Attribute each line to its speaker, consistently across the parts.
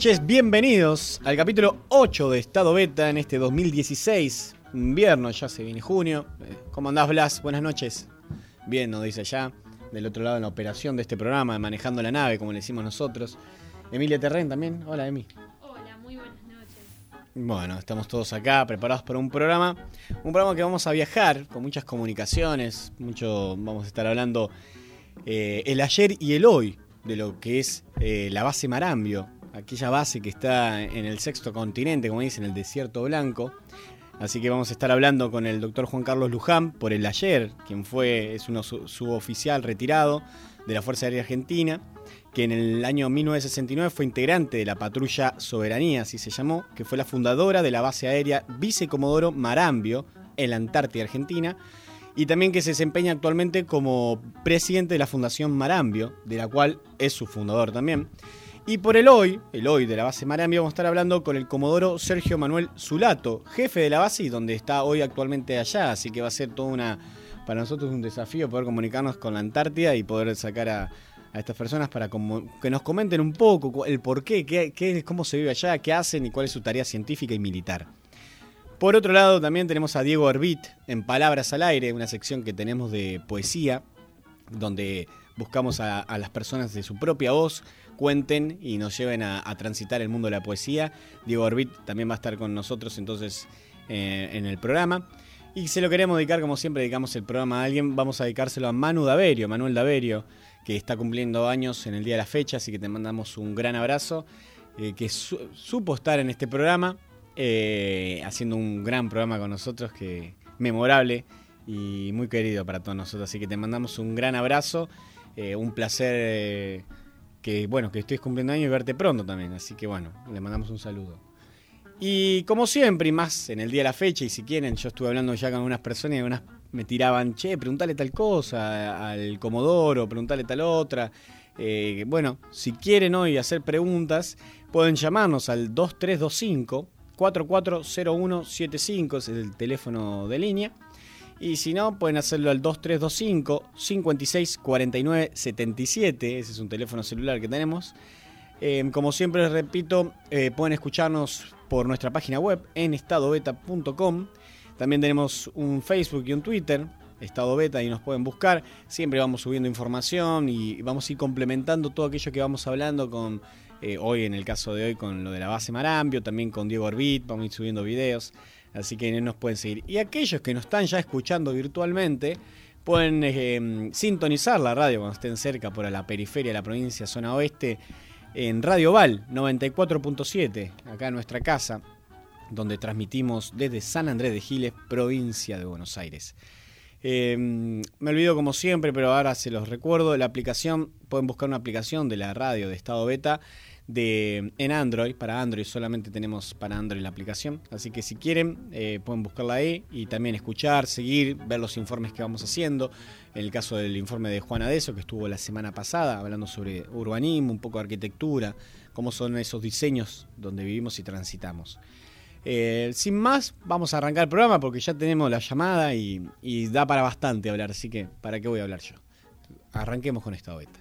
Speaker 1: Noches, bienvenidos al capítulo 8 de Estado Beta en este 2016. Invierno, ya se viene junio. Eh, ¿Cómo andás, Blas? Buenas noches. Bien, nos dice allá. Del otro lado en la operación de este programa, manejando la nave, como le decimos nosotros. Emilia Terren también. Hola, Emi.
Speaker 2: Hola, muy buenas noches.
Speaker 1: Bueno, estamos todos acá preparados para un programa. Un programa que vamos a viajar con muchas comunicaciones. Mucho vamos a estar hablando eh, el ayer y el hoy de lo que es eh, la base Marambio, aquella base que está en el sexto continente, como dicen, el desierto blanco. Así que vamos a estar hablando con el doctor Juan Carlos Luján por el ayer, quien fue, es un suboficial retirado de la Fuerza Aérea Argentina, que en el año 1969 fue integrante de la patrulla Soberanía, así se llamó, que fue la fundadora de la base aérea Vicecomodoro Marambio en la Antártida Argentina, y también que se desempeña actualmente como presidente de la Fundación Marambio, de la cual es su fundador también. Y por el hoy, el hoy de la base Marambio, vamos a estar hablando con el comodoro Sergio Manuel Zulato, jefe de la base y donde está hoy actualmente allá. Así que va a ser todo una, para nosotros un desafío poder comunicarnos con la Antártida y poder sacar a, estas personas para que nos comenten un poco el por qué, cómo se vive allá, qué hacen y cuál es su tarea científica y militar. Por otro lado, también tenemos a Diego Arbit en Palabras al Aire, una sección que tenemos de poesía, donde buscamos a las personas de su propia voz cuenten y nos lleven a, transitar el mundo de la poesía. Diego Orbit también va a estar con nosotros entonces eh, en el programa. Y se lo queremos dedicar, como siempre dedicamos el programa a alguien, vamos a dedicárselo a Manu Daverio, Manuel Daverio, que está cumpliendo años en el día de la fecha, así que te mandamos un gran abrazo, eh, que supo estar en este programa, eh, haciendo un gran programa con nosotros, que memorable y muy querido para todos nosotros, así que te mandamos un gran abrazo, un placer que bueno, que estés cumpliendo años y verte pronto también. Así que bueno, le mandamos un saludo. Y como siempre, y más en el día de la fecha, y si quieren, yo estuve hablando ya con unas personas y algunas me tiraban, che, preguntale tal cosa al Comodoro, preguntale tal otra. Eh, bueno, si quieren hoy hacer preguntas, pueden llamarnos al 2325 440175, ese es el teléfono de línea. Y si no, pueden hacerlo al 2325 56 49 77, ese es un teléfono celular que tenemos. Eh, como siempre les repito, eh, pueden escucharnos por nuestra página web en estadobeta.com. También tenemos un Facebook y un Twitter, Estado Beta, y nos pueden buscar. Siempre vamos subiendo información y vamos a ir complementando todo aquello que vamos hablando con, eh, hoy en el caso de hoy, con lo de la base Marambio, también con Diego Orbit, vamos a ir subiendo videos, así que nos pueden seguir. Y aquellos que nos están ya escuchando virtualmente, pueden eh, sintonizar la radio cuando estén cerca por la periferia de la provincia, zona oeste, en Radio Val 94.7, acá en nuestra casa, donde transmitimos desde San Andrés de Giles, provincia de Buenos Aires. Eh, me olvido como siempre, pero ahora se los recuerdo, la aplicación, pueden buscar una aplicación de la radio de estado beta en Android, para Android solamente tenemos para Android la aplicación, así que si quieren eh, pueden buscarla ahí y también escuchar, seguir, ver los informes que vamos haciendo, en el caso del informe de Juan Adeso que estuvo la semana pasada hablando sobre urbanismo, un poco de arquitectura, cómo son esos diseños donde vivimos y transitamos. Eh, sin más, vamos a arrancar el programa porque ya tenemos la llamada y, y, da para bastante hablar, así que ¿para qué voy a hablar yo? Arranquemos con esta beta.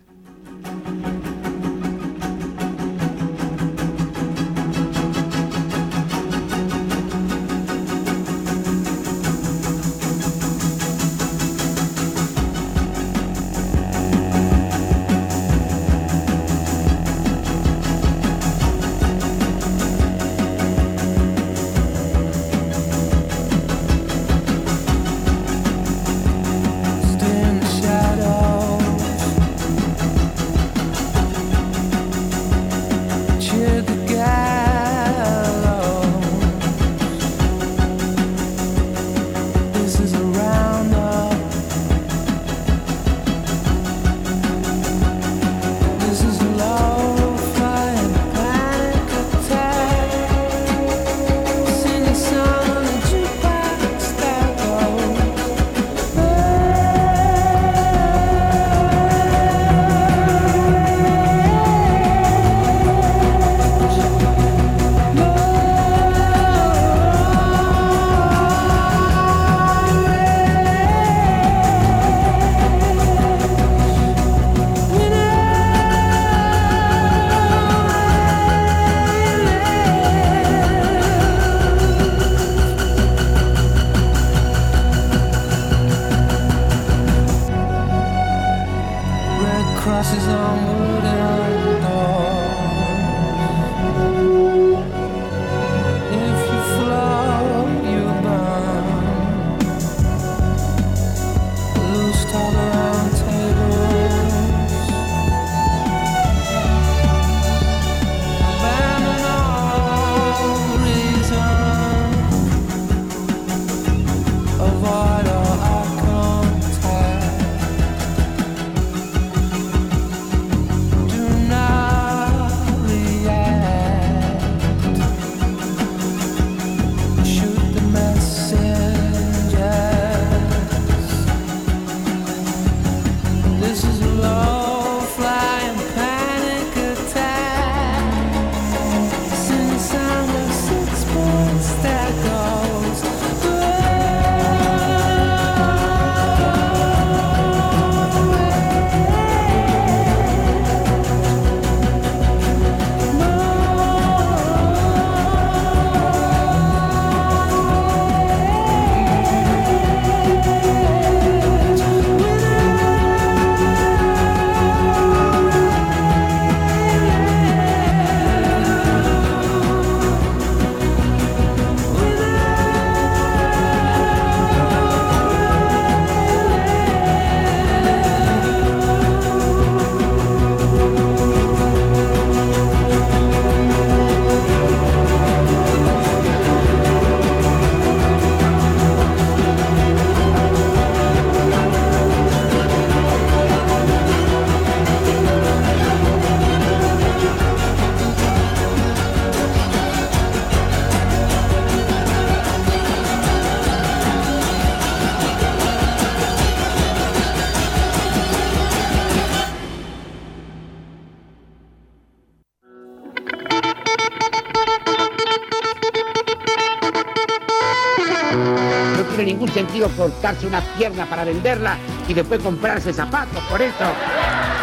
Speaker 3: Sentido cortarse una pierna para venderla y después comprarse zapatos. Por eso,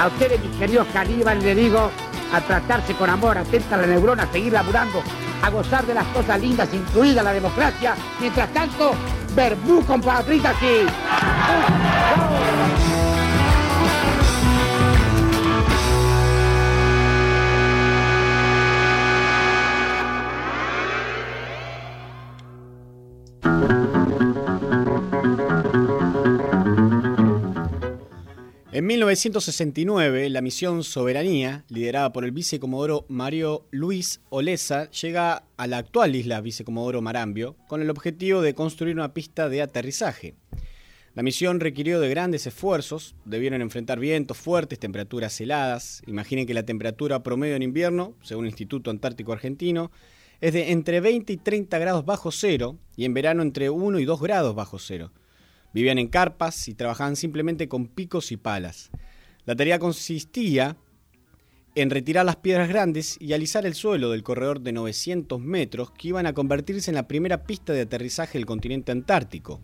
Speaker 3: a ustedes, mis queridos caníbales, le digo a tratarse con amor, atenta a la neurona, a seguir laburando, a gozar de las cosas lindas, incluida la democracia. Mientras tanto, verbú con patritas
Speaker 1: En 1969, la misión Soberanía, liderada por el vicecomodoro Mario Luis Olesa, llega a la actual isla vicecomodoro Marambio con el objetivo de construir una pista de aterrizaje. La misión requirió de grandes esfuerzos, debieron enfrentar vientos fuertes, temperaturas heladas. Imaginen que la temperatura promedio en invierno, según el Instituto Antártico Argentino, es de entre 20 y 30 grados bajo cero y en verano entre 1 y 2 grados bajo cero. Vivían en carpas y trabajaban simplemente con picos y palas. La tarea consistía en retirar las piedras grandes y alisar el suelo del corredor de 900 metros que iban a convertirse en la primera pista de aterrizaje del continente antártico.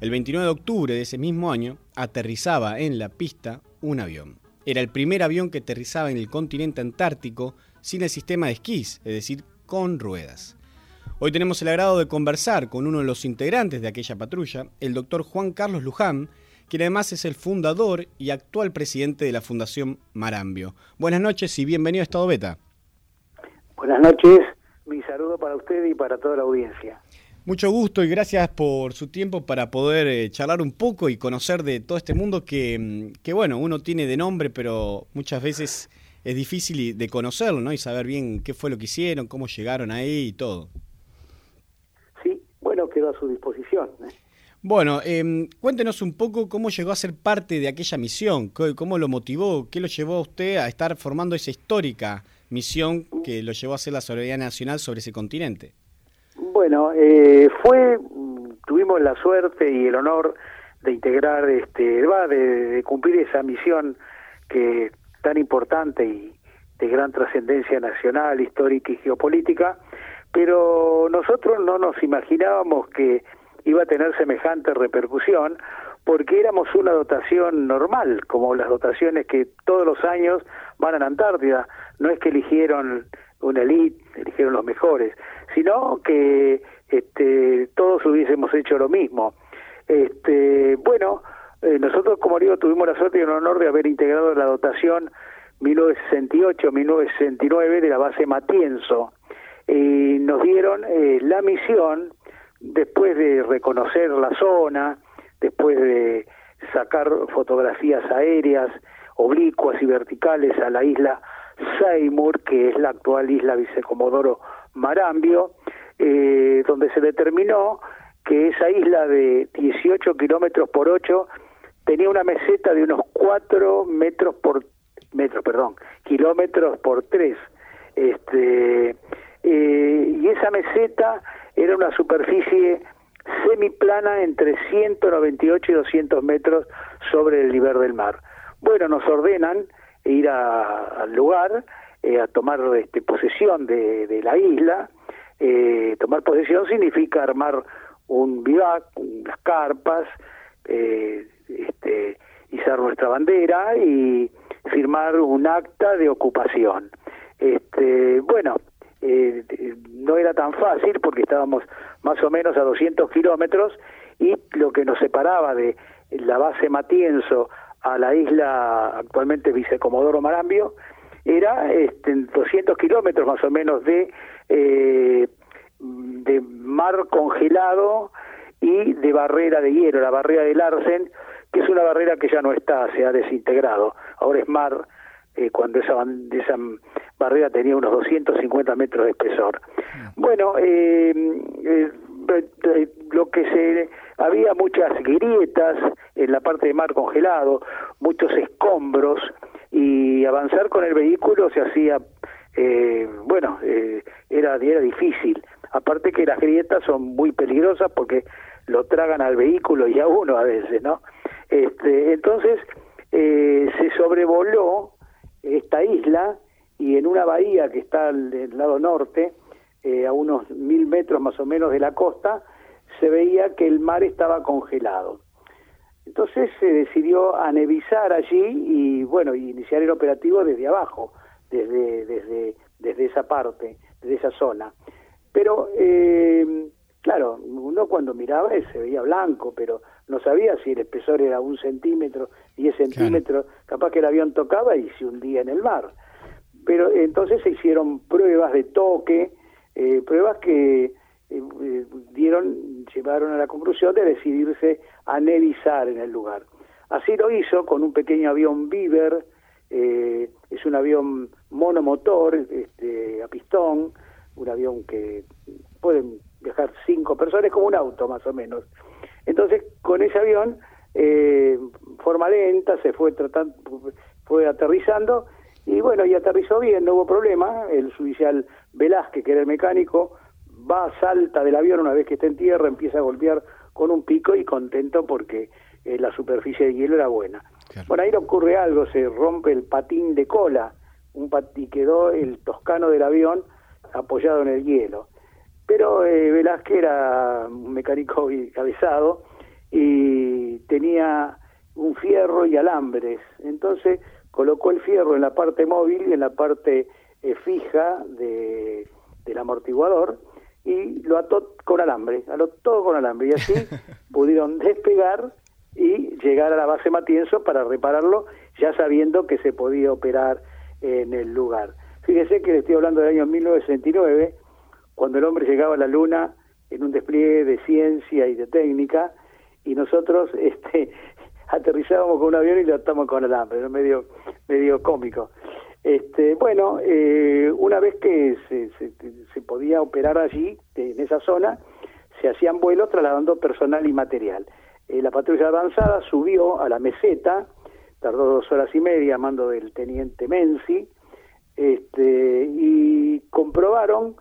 Speaker 1: El 29 de octubre de ese mismo año aterrizaba en la pista un avión. Era el primer avión que aterrizaba en el continente antártico sin el sistema de esquís, es decir, con ruedas. Hoy tenemos el agrado de conversar con uno de los integrantes de aquella patrulla, el doctor Juan Carlos Luján, quien además es el fundador y actual presidente de la Fundación Marambio. Buenas noches y bienvenido a Estado Beta.
Speaker 4: Buenas noches, mi saludo para usted y para toda la audiencia.
Speaker 1: Mucho gusto y gracias por su tiempo para poder eh, charlar un poco y conocer de todo este mundo que, mm, que, bueno, uno tiene de nombre, pero muchas veces es difícil de conocerlo, ¿no? Y saber bien qué fue lo que hicieron, cómo llegaron ahí y todo
Speaker 4: bueno, quedó a su disposición. ¿eh?
Speaker 1: Bueno, eh, cuéntenos un poco cómo llegó a ser parte de aquella misión, cómo lo motivó, qué lo llevó a usted a estar formando esa histórica misión que lo llevó a hacer la soberanía nacional sobre ese continente.
Speaker 4: Bueno, eh, fue, tuvimos la suerte y el honor de integrar, este, va, de, de cumplir esa misión que tan importante y de gran trascendencia nacional, histórica y geopolítica, pero nosotros no nos imaginábamos que iba a tener semejante repercusión porque éramos una dotación normal, como las dotaciones que todos los años van a la Antártida. No es que eligieron una elite, eligieron los mejores, sino que este, todos hubiésemos hecho lo mismo. Este, bueno, eh, nosotros, como digo, tuvimos la suerte y el honor de haber integrado la dotación 1968-1969 de la base Matienzo, y nos dieron eh, la misión, después de reconocer la zona, después de sacar fotografías aéreas, oblicuas y verticales a la isla Seymour, que es la actual isla Vicecomodoro Marambio, eh, donde se determinó que esa isla de 18 kilómetros por 8 tenía una meseta de unos 4 metros por metros, perdón, kilómetros por 3. Este, eh, y esa meseta era una superficie semiplana entre 198 y 200 metros sobre el nivel del mar. Bueno, nos ordenan ir al lugar eh, a tomar este, posesión de, la isla. Eh, tomar posesión significa armar un vivac, unas carpas, este, izar nuestra bandera y firmar un acta de ocupación. Este, bueno, eh, no era tan fácil porque estábamos más o menos a 200 kilómetros y lo que nos separaba de la base Matienzo a la isla actualmente Vicecomodoro Marambio era este, 200 kilómetros más o menos de, eh, de mar congelado y de barrera de hielo, la barrera del Larsen, que es una barrera que ya no está, se ha desintegrado, ahora es mar eh, cuando esa, esa barrera tenía unos 250 metros de espesor. Bueno, eh, eh, lo que se había muchas grietas en la parte de mar congelado, muchos escombros y avanzar con el vehículo se hacía, bueno, era, era difícil. Aparte que las grietas son muy peligrosas porque lo tragan al vehículo y a uno a veces, ¿no? Este, entonces se sobrevoló esta isla y en una bahía que está del lado norte, eh, a unos mil metros más o menos de la costa, se veía que el mar estaba congelado. Entonces se decidió anevizar allí y bueno, iniciar el operativo desde abajo, desde, desde, desde esa parte, desde esa zona. Pero eh, claro, uno cuando miraba se veía blanco, pero no sabía si el espesor era un centímetro, diez centímetros, capaz que el avión tocaba y se hundía en el mar. Pero entonces se hicieron pruebas de toque, eh, pruebas que eh, eh, dieron, llevaron a la conclusión de decidirse a nevizar en el lugar. Así lo hizo con un pequeño avión Beaver, eh, es un avión monomotor, este, a pistón, un avión que pueden viajar cinco personas, como un auto más o menos. Entonces, con ese avión, eh, forma lenta, se fue tratando, fue aterrizando, y bueno, y aterrizó bien, no hubo problema. El oficial Velázquez, que era el mecánico, va, salta del avión una vez que está en tierra, empieza a golpear con un pico y contento porque eh, la superficie de hielo era buena. Bueno, ahí ocurre algo, se rompe el patín de cola, un pat y quedó el toscano del avión apoyado en el hielo. Pero eh, Velázquez era un mecánico cabezado y tenía un fierro y alambres. Entonces colocó el fierro en la parte móvil y en la parte eh, fija de, del amortiguador y lo ató con alambre, ató todo con alambre y así pudieron despegar y llegar a la base Matienzo para repararlo ya sabiendo que se podía operar en el lugar. Fíjese que le estoy hablando del año 1969, cuando el hombre llegaba a la luna en un despliegue de ciencia y de técnica y nosotros este aterrizábamos con un avión y lo atamos con alambre, era medio medio cómico. Este, bueno, eh, una vez que se, se, podía operar allí, en esa zona, se hacían vuelos trasladando personal y material. Eh, la patrulla avanzada subió a la meseta, tardó dos horas y media a mando del teniente Menzi, este, y comprobaron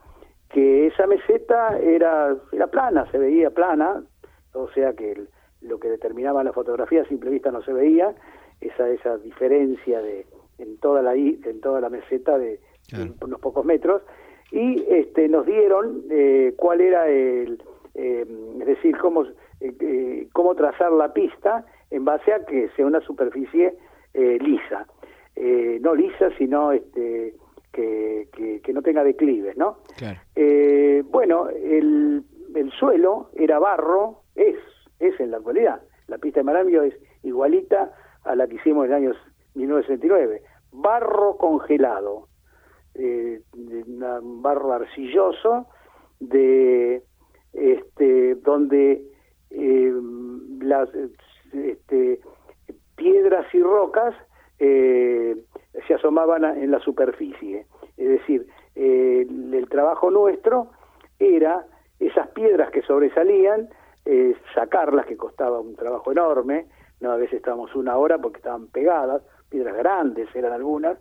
Speaker 4: que esa meseta era, era plana, se veía plana, o sea que el, lo que determinaba la fotografía a simple vista no se veía, esa, esa diferencia de en toda la en toda la meseta de, de unos pocos metros. Y este nos dieron eh, cuál era el eh, es decir cómo eh, cómo trazar la pista en base a que sea una superficie lisa. No lisa sino este que, que, que, no tenga declives no
Speaker 1: claro.
Speaker 4: bueno el, el suelo era barro es es en la actualidad la pista de Marambio es igualita a la que hicimos en el año 1969. Barro congelado, eh, un barro arcilloso, de este, donde eh, las este, piedras y rocas eh, se asomaban en la superficie. Es decir, eh, el, el, trabajo nuestro era esas piedras que sobresalían, eh, sacarlas, que costaba un trabajo enorme, no a veces estábamos una hora porque estaban pegadas, piedras grandes eran algunas,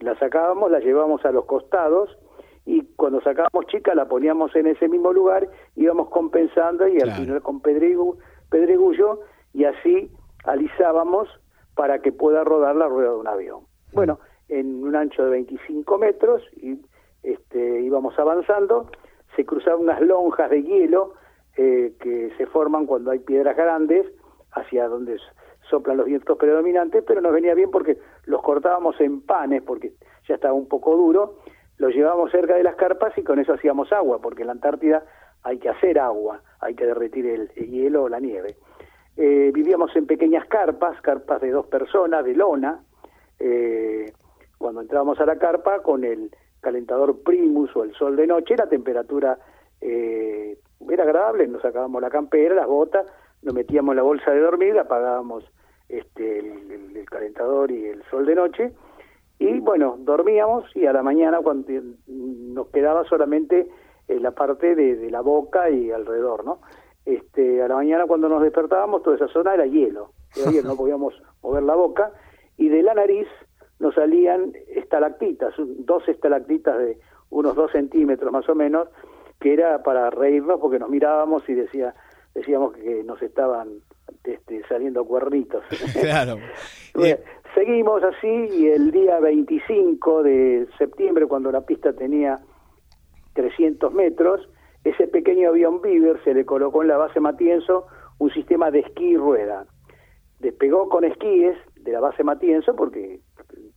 Speaker 4: las sacábamos, las llevábamos a los costados y cuando sacábamos chicas la poníamos en ese mismo lugar, íbamos compensando y al final con pedregu, pedregullo y así alisábamos para que pueda rodar la rueda de un avión. Bueno, en un ancho de 25 metros y este, íbamos avanzando, se cruzaban unas lonjas de hielo eh, que se forman cuando hay piedras grandes hacia donde soplan los vientos predominantes, pero nos venía bien porque los cortábamos en panes, porque ya estaba un poco duro, los llevábamos cerca de las carpas y con eso hacíamos agua, porque en la Antártida hay que hacer agua, hay que derretir el, el hielo o la nieve. Eh, vivíamos en pequeñas carpas, carpas de dos personas, de lona, eh, cuando entrábamos a la carpa con el calentador primus o el sol de noche, la temperatura eh, era agradable, nos sacábamos la campera, las botas, nos metíamos en la bolsa de dormir, apagábamos este, el, el, el, calentador y el sol de noche, y bueno, dormíamos y a la mañana cuando nos quedaba solamente eh, la parte de, de, la boca y alrededor, ¿no? Este, a la mañana cuando nos despertábamos toda esa zona era hielo, era hielo no podíamos mover la boca, y de la nariz nos salían estalactitas, dos estalactitas de unos dos centímetros más o menos, que era para reírnos porque nos mirábamos y decía decíamos que nos estaban este, saliendo cuernitos.
Speaker 1: Claro.
Speaker 4: bueno, seguimos así y el día 25 de septiembre, cuando la pista tenía 300 metros, ese pequeño avión Beaver se le colocó en la base Matienzo un sistema de esquí y rueda. Despegó con esquíes de la base Matienzo porque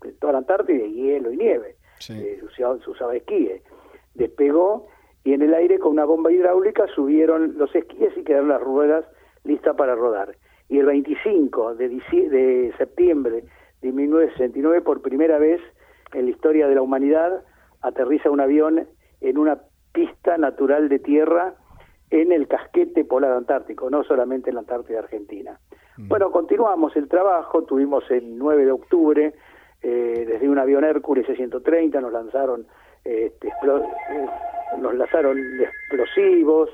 Speaker 4: en toda la Antártida hay hielo y nieve, eh, se, usaba, se usaba esquíes. Despegó y en el aire con una bomba hidráulica subieron los esquíes y quedaron las ruedas listas para rodar. Y el 25 de, de septiembre de 1969, por primera vez en la historia de la humanidad, aterriza un avión en una pista natural de tierra en el casquete polar antártico, no solamente en la Antártida Argentina. Bueno, continuamos el trabajo, tuvimos el 9 de octubre, eh, desde un avión Hércules C-130 nos lanzaron, eh, este, eh, nos lanzaron explosivos,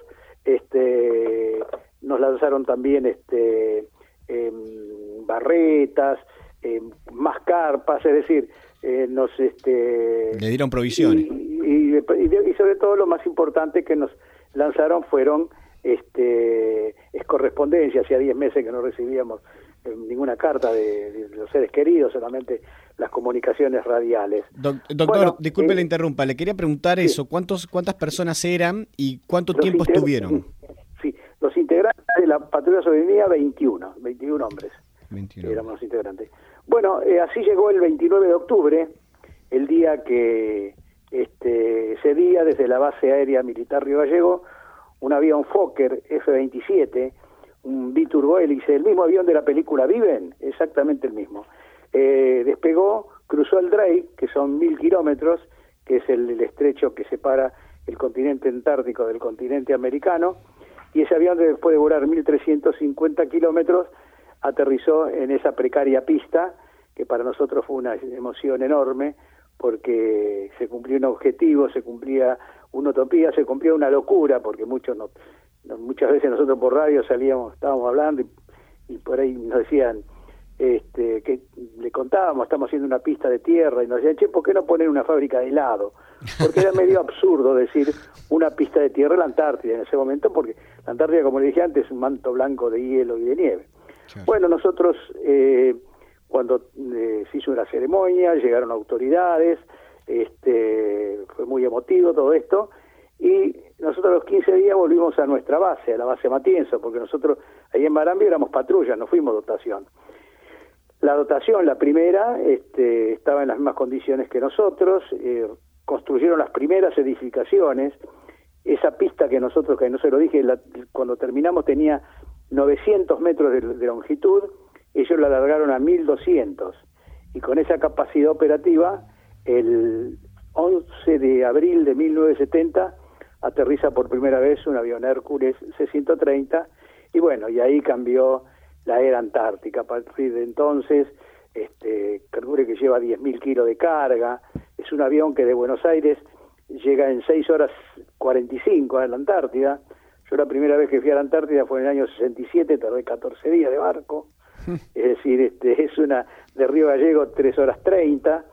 Speaker 4: este, nos lanzaron también este, em, barretas, em, más carpas, es decir, eh, nos este,
Speaker 1: Le dieron provisiones.
Speaker 4: y, y- y sobre todo lo más importante que nos lanzaron fueron este es correspondencia, hacía 10 meses que no recibíamos eh, ninguna carta de, de los seres queridos, solamente las comunicaciones radiales.
Speaker 1: Doc- doctor,
Speaker 4: Bueno,
Speaker 1: disculpe
Speaker 4: eh,
Speaker 1: la interrumpa, le quería preguntar eso, ¿cuántos, ¿cuántas personas eran y cuánto
Speaker 4: Los
Speaker 1: tiempo estuvieron?
Speaker 4: Sí, los integrantes de la patrulla sobrevivía 21, 21 hombres.
Speaker 1: 21.
Speaker 4: éramos los integrantes. Bueno, eh, así llegó el 29 de octubre, el día que este, ese día desde la base aérea militar Río Gallego, un avión Fokker F-27, un biturbohélice, el mismo avión de la película Viven, exactamente el mismo. Eh, despegó, cruzó el Drake, que son mil kilómetros, que es el, el estrecho que separa el continente antártico del continente americano, y ese avión después de volar 1.350 kilómetros aterrizó en esa precaria pista, que para nosotros fue una emoción enorme, porque se cumplió un objetivo, se cumplía una utopía, se cumplía una locura, porque muchos no, no- muchas veces nosotros por radio salíamos, estábamos hablando y, y por ahí nos decían, este, que le contábamos, estamos haciendo una pista de tierra, y nos decían, che, ¿por qué no poner una fábrica de helado? Porque era medio absurdo decir una pista de tierra en la Antártida en ese momento, porque la Antártida, como le dije antes, es un manto blanco de hielo y de nieve. Bueno, nosotros, eh, cuando eh, se hizo una ceremonia, llegaron autoridades, este, fue muy emotivo todo esto, y nosotros a los 15 días volvimos a nuestra base, a la base Matienzo, porque nosotros ahí en Marambio éramos patrulla, no fuimos dotación. La dotación, la primera, este, estaba en las mismas condiciones que nosotros, eh, construyeron las primeras edificaciones, esa pista que nosotros, que no se lo dije, la- cuando terminamos tenía 900 metros de, de longitud, ellos la alargaron a 1200, y con esa capacidad operativa, el 11 de abril de 1970 aterriza por primera vez un avión Hércules C-130, y bueno, y ahí cambió la era antártica. A partir de entonces, este, que lleva 10.000 kilos de carga, es un avión que de Buenos Aires llega en 6 horas 45 a la Antártida. Yo la primera vez que fui a la Antártida fue en el año 67, tardé 14 días de barco. Es decir, este, es una de Río Gallego 3 horas 30.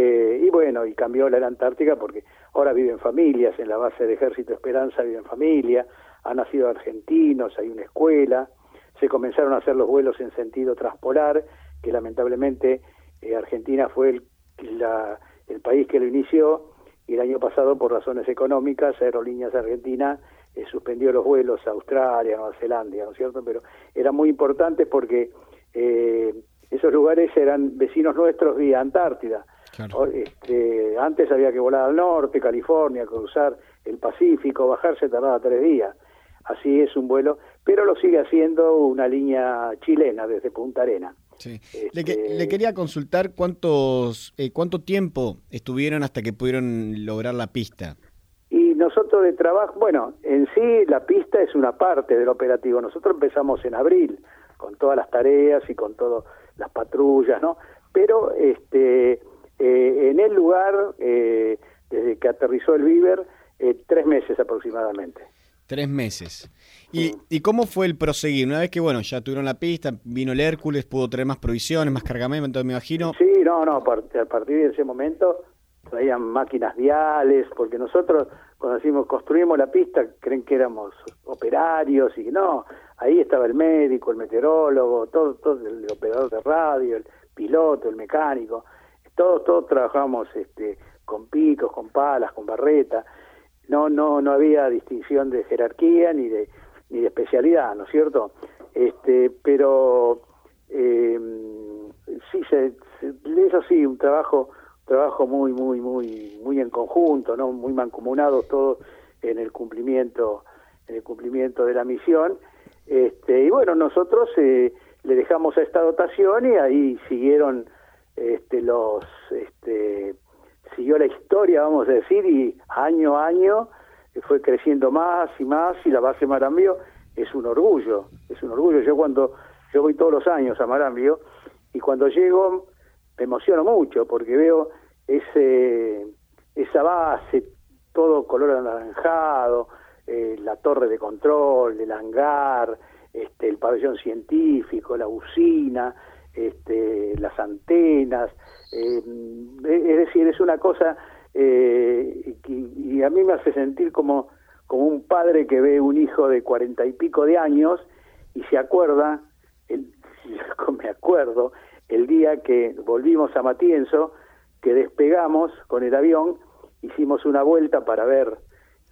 Speaker 4: Eh, y bueno, y cambió la Antártica porque ahora viven familias, en la base de Ejército Esperanza viven familia, han nacido argentinos, hay una escuela, se comenzaron a hacer los vuelos en sentido transpolar, que lamentablemente eh, Argentina fue el país que lo inició y el año pasado por razones económicas Aerolíneas Argentina eh, suspendió los vuelos a Australia, Nueva Zelanda, ¿no es cierto? Pero eran muy importantes porque eh, esos lugares eran vecinos nuestros vía Antártida. Este, antes había que volar al norte, California, cruzar el Pacífico, bajarse tardaba tres días. Así es un vuelo, pero lo sigue haciendo una línea chilena desde Punta Arena.
Speaker 1: Sí. Le, que- le quería consultar cuántos, eh, cuánto tiempo estuvieron hasta que pudieron lograr la pista.
Speaker 4: Y nosotros de trabajo, bueno, en sí la pista es una parte del operativo. Nosotros empezamos en abril con todas las tareas y con todas las patrullas, ¿no? Pero este, eh, en el lugar, eh, desde que aterrizó el Viver, eh, tres meses aproximadamente.
Speaker 1: Tres meses. ¿Y, ¿Y cómo fue el proseguir? Una vez que, bueno, ya tuvieron la pista, vino el Hércules, pudo traer más provisiones, más cargamento, me imagino.
Speaker 4: Sí, no, no, a par- a partir de ese momento traían máquinas viales, porque nosotros cuando decimos construimos la pista, creen que éramos operarios y no, ahí estaba el médico, el meteorólogo, todo, todo el operador de radio, el piloto, el mecánico, todos, todos trabajamos este, con picos, con palas, con barreta. no, no, no había distinción de jerarquía ni de, ni de especialidad, ¿no es cierto? Este, pero eh, sí, se, eso sí, un trabajo, trabajo muy, muy, muy, muy en conjunto, ¿no? Muy mancomunados todos en el cumplimiento, en el cumplimiento de la misión. Este, y bueno, nosotros eh, le dejamos a esta dotación y ahí siguieron este, los, este, siguió la historia, vamos a decir, y año a año fue creciendo más y más y la base Marambio es un orgullo, es un orgullo. Yo cuando yo voy todos los años a Marambio y cuando llego me emociono mucho porque veo ese esa base, todo color anaranjado, eh, la torre de control, el hangar, este, el pabellón científico, la usina, este, las antenas, eh, es decir, es una cosa eh, y, a mí me hace sentir como, como un padre que ve un hijo de cuarenta y pico de años y se acuerda, el, me acuerdo, el día que volvimos a Matienzo, que despegamos con el avión, hicimos una vuelta para ver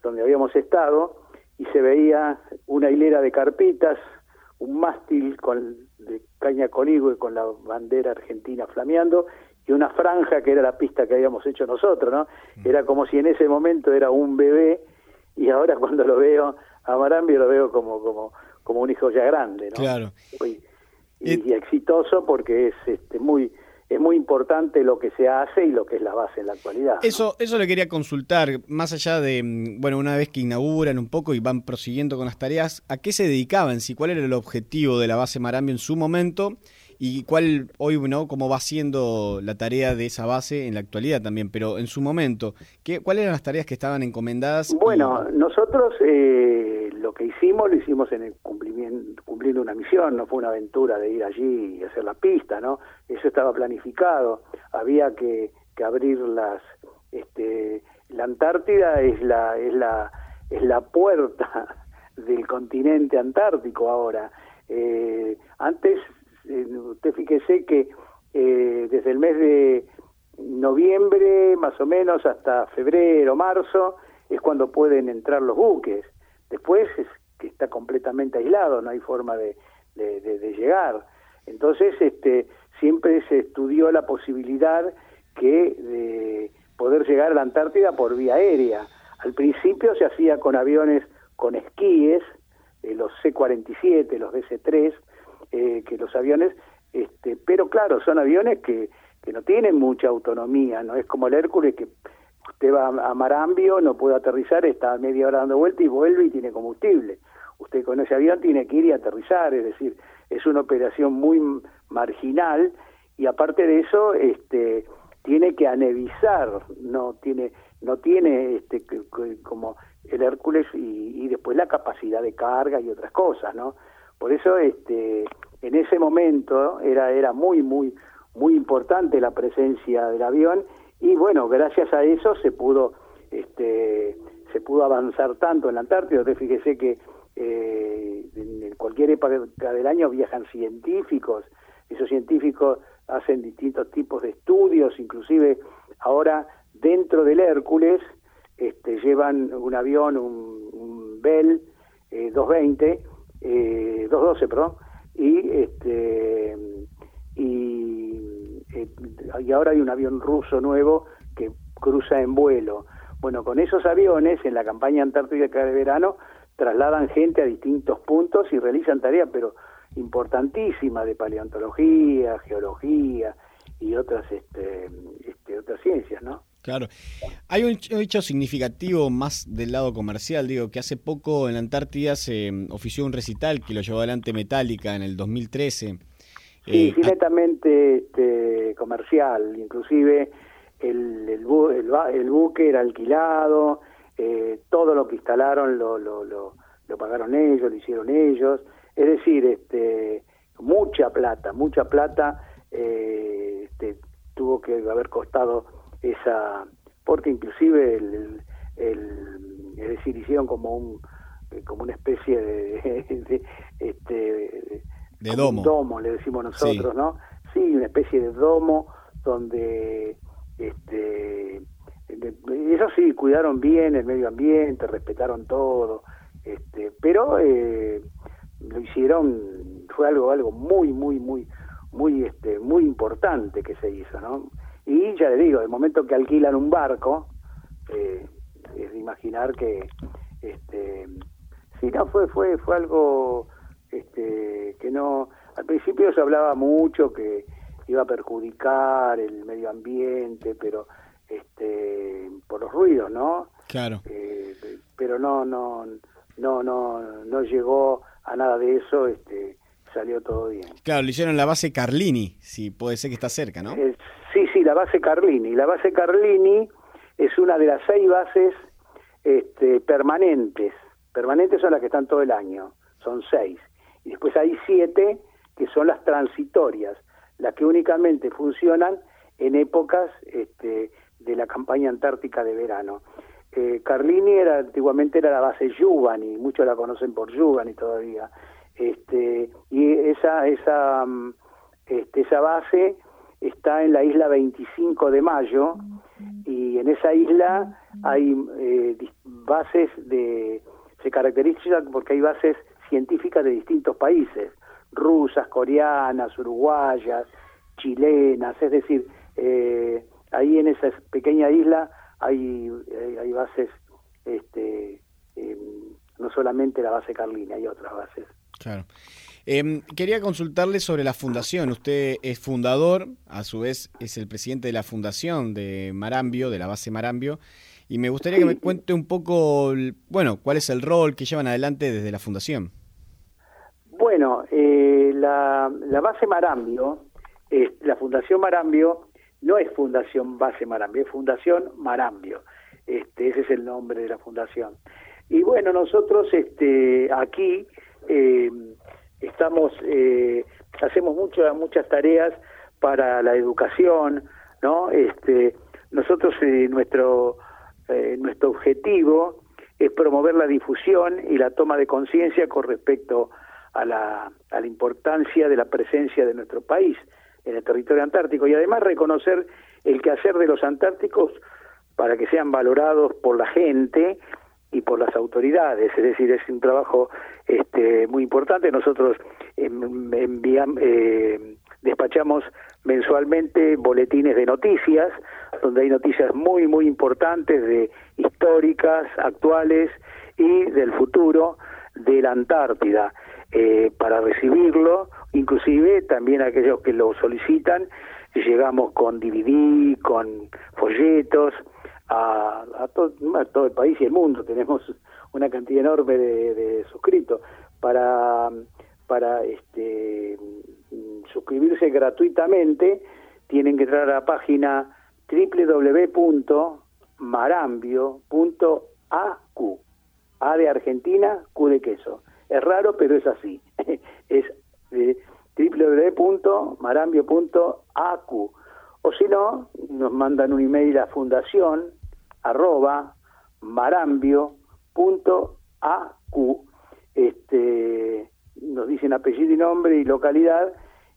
Speaker 4: donde habíamos estado y se veía una hilera de carpitas, un mástil con, de caña con y con la bandera argentina flameando y una franja que era la pista que habíamos hecho nosotros, ¿no? Mm. Era como si en ese momento era un bebé y ahora cuando lo veo a Marambio lo veo como como como un hijo ya grande, ¿no?
Speaker 1: Claro.
Speaker 4: Y, y, exitoso porque es este muy es muy importante lo que se hace y lo que es la base en la actualidad.
Speaker 1: Eso, eso le quería consultar, más allá de, mm, bueno, una vez que inauguran un poco y van prosiguiendo con las tareas, ¿a qué se dedicaban? Si cuál era el objetivo de la base Marambio en su momento y cuál hoy, ¿no? Cómo va siendo la tarea de esa base en la actualidad también, pero en su momento, ¿qué, ¿cuáles eran las tareas que estaban encomendadas?
Speaker 4: Bueno, nosotros eh, lo que hicimos lo hicimos en el cumplimiento, cumpliendo una misión, no fue una aventura de ir allí y hacer la pista, ¿no? Eso estaba planificado, había que, que abrir las, este, la Antártida es la, es la, es la puerta del continente antártico ahora. Eh, antes usted fíjese que eh, desde el mes de noviembre, más o menos, hasta febrero, marzo, es cuando pueden entrar los buques. Después es que está completamente aislado, no hay forma de, de, llegar. Entonces, este, siempre se estudió la posibilidad que de poder llegar a la Antártida por vía aérea. Al principio se hacía con aviones con esquíes, eh, los C-47, los DC-3, eh, que los aviones, este, pero claro, son aviones que, que no tienen mucha autonomía, no es como el Hércules que usted va a Marambio, no puede aterrizar, está media hora dando vuelta y vuelve y tiene combustible. Usted con ese avión tiene que ir y aterrizar, es decir, es una operación muy marginal y aparte de eso, este, tiene que anevizar, no tiene, no tiene este, como el Hércules y, y después la capacidad de carga y otras cosas, ¿no? Por eso, este, en ese momento era, era muy, muy, muy importante la presencia del avión y bueno, gracias a eso se pudo, este, se pudo avanzar tanto en la Antártida. Usted fíjese que eh, en cualquier época del año viajan científicos, esos científicos hacen distintos tipos de estudios, inclusive ahora dentro del Hércules este, llevan un avión, un, un Bell eh, 220, eh, 212, perdón, y este y, eh, y ahora hay un avión ruso nuevo que cruza en vuelo. Bueno, con esos aviones en la campaña antártica de verano trasladan gente a distintos puntos y realizan tareas, pero importantísimas de paleontología, geología y otras este, este, otras ciencias, ¿no?
Speaker 1: Claro. Hay un hecho significativo más del lado comercial, digo, que hace poco en la Antártida se mm, ofició un recital que lo llevó adelante Metallica en el 2013.
Speaker 4: Sí, eh, netamente este, comercial, inclusive el, el, el, buque era alquilado, eh, todo lo que instalaron lo, lo, lo, lo, pagaron ellos, lo hicieron ellos, es decir, este, mucha plata, mucha plata eh, este, tuvo que haber costado esa porque inclusive el, el, es decir hicieron como un como una especie de, este
Speaker 1: de domo.
Speaker 4: domo le decimos nosotros no sí una especie de domo donde este eso sí, cuidaron bien el medio ambiente, respetaron todo, este, pero eh, lo hicieron, fue algo, algo muy, muy, muy, muy, este, muy importante que se hizo, ¿no? Y ya le digo, el momento que alquilan un barco, eh, es de imaginar que, este, si no fue, fue, fue algo, este, que no, al principio se hablaba mucho que iba a perjudicar el medio ambiente, pero este por los ruidos, ¿no?
Speaker 1: Claro.
Speaker 4: Eh, pero no no no no no llegó a nada de eso, este salió todo bien.
Speaker 1: Claro, le hicieron la base Carlini, si puede ser que está cerca, ¿no?
Speaker 4: Eh, sí, sí, la base Carlini. La base Carlini es una de las seis bases este, permanentes. Permanentes son las que están todo el año, son seis. Y después hay siete que son las transitorias, las que únicamente funcionan en épocas este, de la campaña antártica de verano. Eh, Carlini era antiguamente era la base Giovanni, muchos la conocen por Giovanni todavía. Este, y esa esa mm, este, esa base está en la isla 25 de Mayo y en esa isla hay eh, bases de se caracteriza porque hay bases científicas de distintos países, rusas, coreanas, uruguayas, chilenas, es decir, eh, ahí en esa pequeña isla hay, hay, bases, este, em, no solamente la base Carlini, hay otras bases.
Speaker 1: Claro. Em, quería consultarle sobre la fundación. Usted es fundador, a su vez es el presidente de la fundación de Marambio, de la base Marambio, y me gustaría que me cuente un poco, bueno, cuál es el rol que llevan adelante desde la fundación.
Speaker 4: Bueno, eh, la, la, base Marambio, la Fundación Marambio, no es Fundación Base Marambio, es Fundación Marambio. Este, ese es el nombre de la fundación. Y bueno, nosotros este, aquí eh, estamos, eh, hacemos mucho, muchas tareas para la educación, ¿no? Este, nosotros eh, nuestro eh, nuestro objetivo es promover la difusión y la toma de conciencia con respecto a la, a la importancia de la presencia de nuestro país en el territorio antártico y además reconocer el quehacer de los antárticos para que sean valorados por la gente y por las autoridades, es decir, es un trabajo este, muy importante. Nosotros enviamos, eh, despachamos mensualmente boletines de noticias, donde hay noticias muy, muy importantes, de históricas, actuales y del futuro de la Antártida. Eh, para recibirlo, inclusive también aquellos que lo solicitan, llegamos con DVD, con folletos, a, a, todo, el país y el mundo. Tenemos una cantidad enorme de, suscritos para para este suscribirse gratuitamente tienen que entrar a la página www.marambio.aq A de Argentina, Q de queso. Es raro, pero es así. es eh, www.marambio.aq o si no, nos mandan un email a fundación arroba marambio.aq. Este, nos dicen apellido y nombre y localidad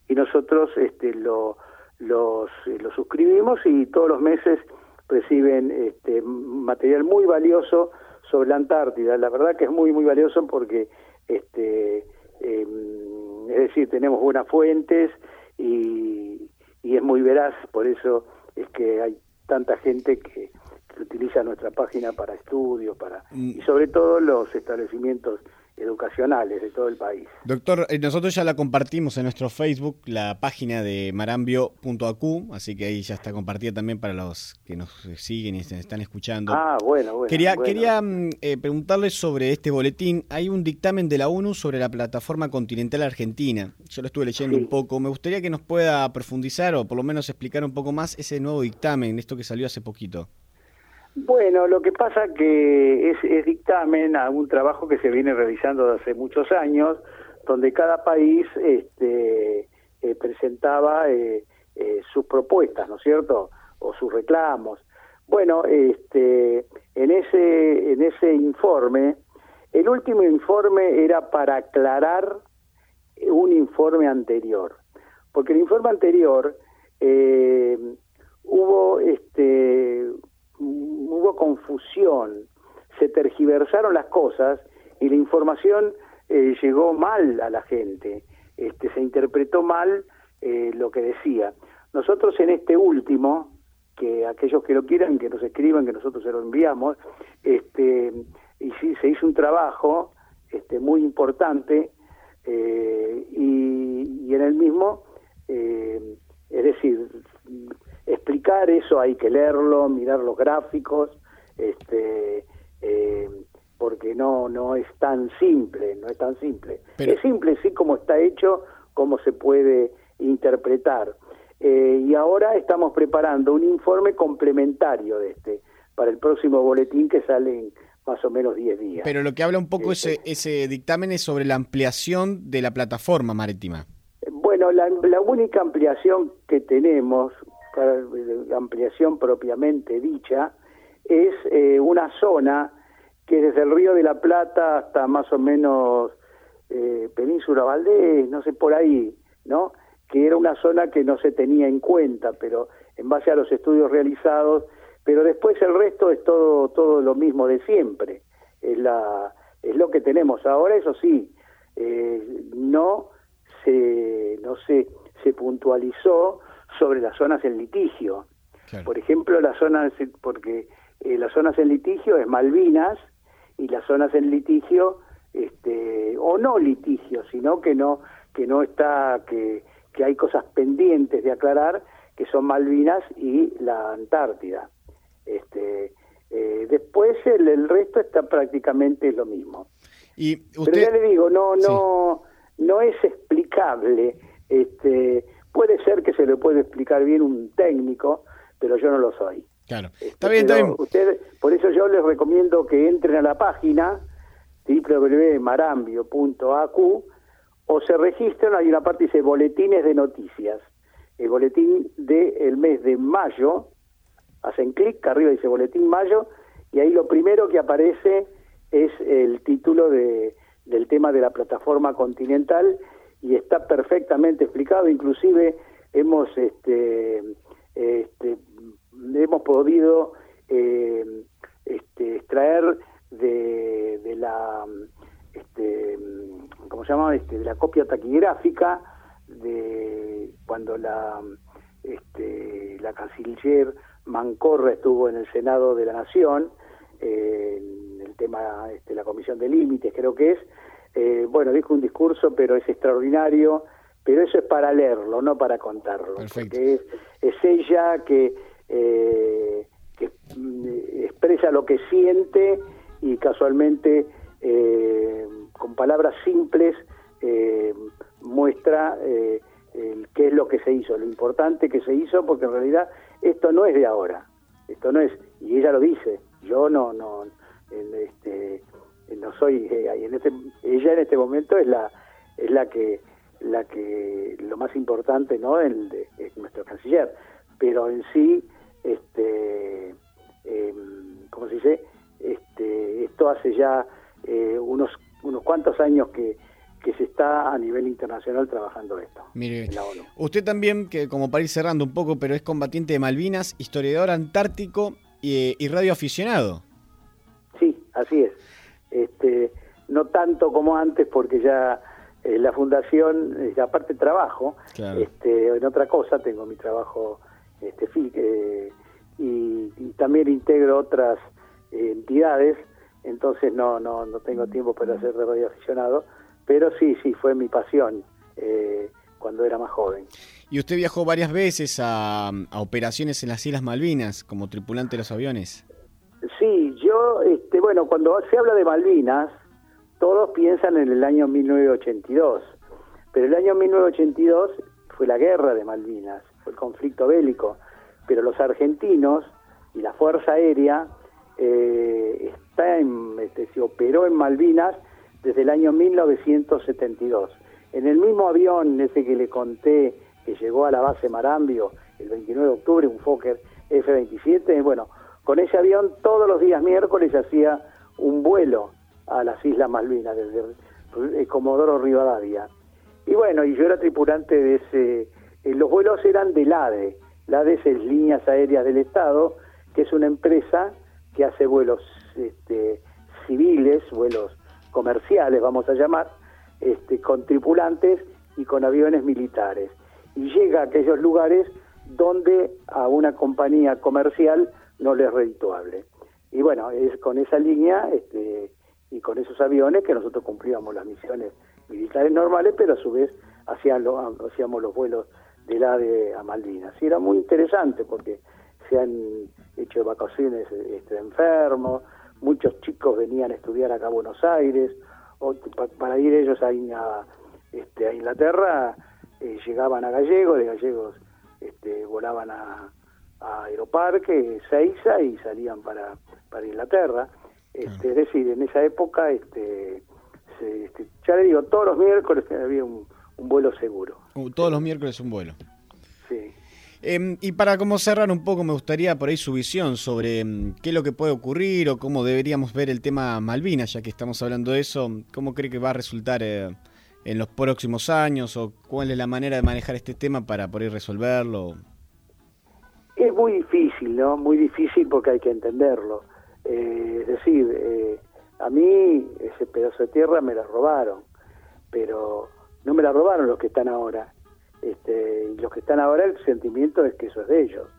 Speaker 4: y nosotros este, lo, los, eh, suscribimos y todos los meses reciben este, material muy valioso sobre la Antártida. La verdad que es muy, muy valioso porque, este, em, es decir, tenemos buenas fuentes y, y es muy veraz, por eso es que hay tanta gente que, utiliza nuestra página para estudios, para mm. y sobre todo los establecimientos educacionales de todo el país.
Speaker 1: Doctor, eh, nosotros ya la compartimos en nuestro Facebook, la página de marambio.acu, así que ahí ya está compartida también para los que nos siguen y se están escuchando.
Speaker 4: Ah, bueno, bueno.
Speaker 1: Quería, quería mm, eh, preguntarle sobre este boletín. Hay un dictamen de la ONU sobre la plataforma continental argentina. Yo lo estuve leyendo un poco. Me gustaría que nos pueda profundizar o por lo menos explicar un poco más ese nuevo dictamen, esto que salió hace poquito.
Speaker 4: Bueno, lo que pasa que es, dictamen a un trabajo que se viene realizando desde hace muchos años, donde cada país este, eh, presentaba eh, eh, sus propuestas, ¿no es cierto? O sus reclamos. Bueno, este, en ese en ese informe, el último informe era para aclarar un informe anterior, porque el informe anterior hubo este hubo confusión, se tergiversaron las cosas y la información eh, llegó mal a la gente, este, se interpretó mal eh, lo que decía. Nosotros en este último, que aquellos que lo quieran, que nos escriban, que nosotros se lo enviamos, este, y sí, se hizo un trabajo este, muy importante eh, y, y en el mismo, eh, es decir, explicar eso hay que leerlo, mirar los gráficos, este, eh, porque no no es tan simple, no es tan simple. Es simple sí como está hecho, cómo se puede interpretar. Eh, y ahora estamos preparando un informe complementario de este para el próximo boletín que sale en más o menos 10 días.
Speaker 1: Pero lo que habla un poco ese, ese dictamen es sobre la ampliación de la plataforma marítima.
Speaker 4: Bueno, la, la única ampliación que tenemos, la ampliación propiamente dicha, es eh, una zona que desde el Río de la Plata hasta más o menos eh, Península Valdés, no sé, por ahí, ¿no? Que era una zona que no se tenía en cuenta, pero en base a los estudios realizados, pero después el resto es todo todo lo mismo de siempre. Es la es lo que tenemos ahora, eso sí, eh, no se no se se puntualizó sobre las zonas en litigio. Por ejemplo, las zonas porque eh, las zonas en litigio es Malvinas y las zonas en litigio este o no litigio sino que no que no está que, que hay cosas pendientes de aclarar que son Malvinas y la Antártida. Este eh, después el, el, resto está prácticamente lo mismo.
Speaker 1: Y
Speaker 4: pero ya le digo no no no es explicable este puede ser que se le puede explicar bien un técnico pero yo no lo soy
Speaker 1: Claro.
Speaker 4: Este,
Speaker 1: Está bien, está bien.
Speaker 4: Usted, por eso yo les recomiendo que entren a la página www.marambio.acu o se registren, hay una parte que dice boletines de noticias. El boletín del mes de mayo, hacen clic, arriba dice boletín mayo, y ahí lo primero que aparece es el título de, del tema de la plataforma continental y está perfectamente explicado, inclusive hemos este, este hemos podido eh, este, extraer de, de la este, ¿cómo se llama? Este, de la copia taquigráfica de cuando la este, la canciller Mancorra estuvo en el Senado de la Nación eh, en el tema este, la comisión de límites creo que es eh, bueno dijo un discurso pero es extraordinario pero eso es para leerlo no para contarlo. Porque es, es ella que eh, que mm, expresa lo que siente y casualmente eh, con palabras simples eh, muestra eh, el, qué es lo que se hizo, lo importante que se hizo, porque en realidad esto no es de ahora, esto no es, y ella lo dice, yo no, no, en este, no soy, eh, en este, ella en este momento es la, es la que, la que, lo más importante, ¿no? El, de, es nuestro canciller, pero en sí este eh, ¿cómo se dice? Este, esto hace ya eh, unos unos cuantos años que, que se está a nivel internacional trabajando esto.
Speaker 1: Mire, en la ONU. usted también, que como para ir cerrando un poco, pero es combatiente de Malvinas, historiador antártico y, y radioaficionado.
Speaker 4: Sí, así es. Este, no tanto como antes, porque ya eh, la fundación, eh, aparte trabajo,
Speaker 1: claro.
Speaker 4: este, en otra cosa, tengo mi trabajo este, eh, y, y, también integro otras eh, entidades, entonces no, no, no tengo tiempo para ser de radio aficionado, pero sí, sí, fue mi pasión eh, cuando era más joven.
Speaker 1: ¿Y usted viajó varias veces a, a, operaciones en las Islas Malvinas como tripulante de los aviones?
Speaker 4: Sí, yo, este, bueno, cuando se habla de Malvinas, todos piensan en el año 1982, pero el año 1982 fue la guerra de Malvinas, fue el conflicto bélico, pero los argentinos y la Fuerza Aérea eh, está en, este, se operó en Malvinas desde el año 1972. En el mismo avión ese que le conté que llegó a la base Marambio el 29 de octubre, un Fokker F-27, bueno, con ese avión todos los días miércoles hacía un vuelo a las Islas Malvinas desde Comodoro Rivadavia. Y bueno, y yo era tripulante de ese, eh, los vuelos eran del ADE, la ADE es Líneas Aéreas del Estado, que es una empresa que hace vuelos este, civiles, vuelos comerciales, vamos a llamar, este, con tripulantes y con aviones militares. Y llega a aquellos lugares donde a una compañía comercial no le es redituable. Y bueno, es con esa línea este, y con esos aviones que nosotros cumplíamos las misiones militares normales, pero a su vez hacíamos, los vuelos del ADE a Malvinas. Y era muy interesante porque se han hecho evacuaciones este, enfermos, muchos chicos venían a estudiar acá a Buenos Aires, o para ir ellos a, este, a Inglaterra, eh, llegaban a Gallegos, de Gallegos este, volaban a, a Aeroparque, Seiza y salían para, para Inglaterra. Este, Es decir, en esa época, este, este, ya le digo, todos los miércoles había un, un vuelo seguro.
Speaker 1: Uh, todos los miércoles un vuelo.
Speaker 4: Sí.
Speaker 1: Em, y para como cerrar un poco, me gustaría por ahí su visión sobre em, qué es lo que puede ocurrir o cómo deberíamos ver el tema Malvinas, ya que estamos hablando de eso. ¿Cómo cree que va a resultar eh, en los próximos años o cuál es la manera de manejar este tema para poder resolverlo?
Speaker 4: Es muy difícil, ¿no? Muy difícil porque hay que entenderlo. Eh, es decir, eh, a mí ese pedazo de tierra me la robaron, pero no me la robaron los que están ahora. Este, los que están ahora, el sentimiento es que eso es de ellos.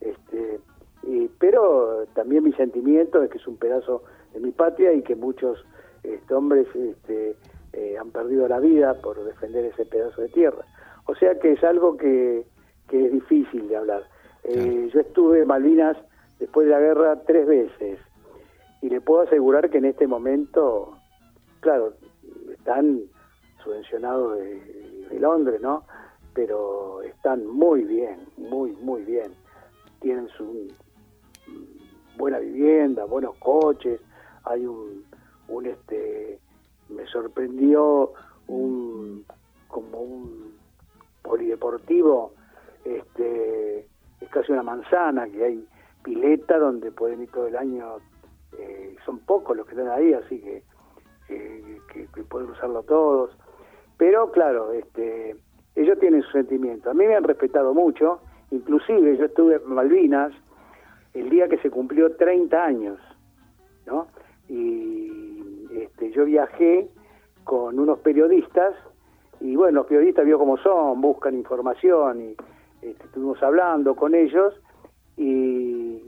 Speaker 4: Este, y, pero también mi sentimiento es que es un pedazo de mi patria y que muchos este, hombres este, eh, han perdido la vida por defender ese pedazo de tierra. O sea que es algo que, que es difícil de hablar. Eh, yo estuve en Malvinas después de la guerra tres veces y le puedo asegurar que en este momento, claro, están subvencionados de, de Londres, ¿no? Pero están muy bien, muy, muy bien. Tienen su buena vivienda, buenos coches, hay un, un este, me sorprendió un, como un polideportivo, este, es casi una manzana, que hay pileta donde pueden ir todo el año, eh, son pocos los que están ahí, así que, que, que, que pueden usarlo todos. Pero claro, este, ellos tienen su sentimiento. A mí me han respetado mucho, inclusive yo estuve en Malvinas el día que se cumplió 30 años, ¿no? Y este, yo viajé con unos periodistas y bueno, los periodistas vio cómo son, buscan información y este, estuvimos hablando con ellos y,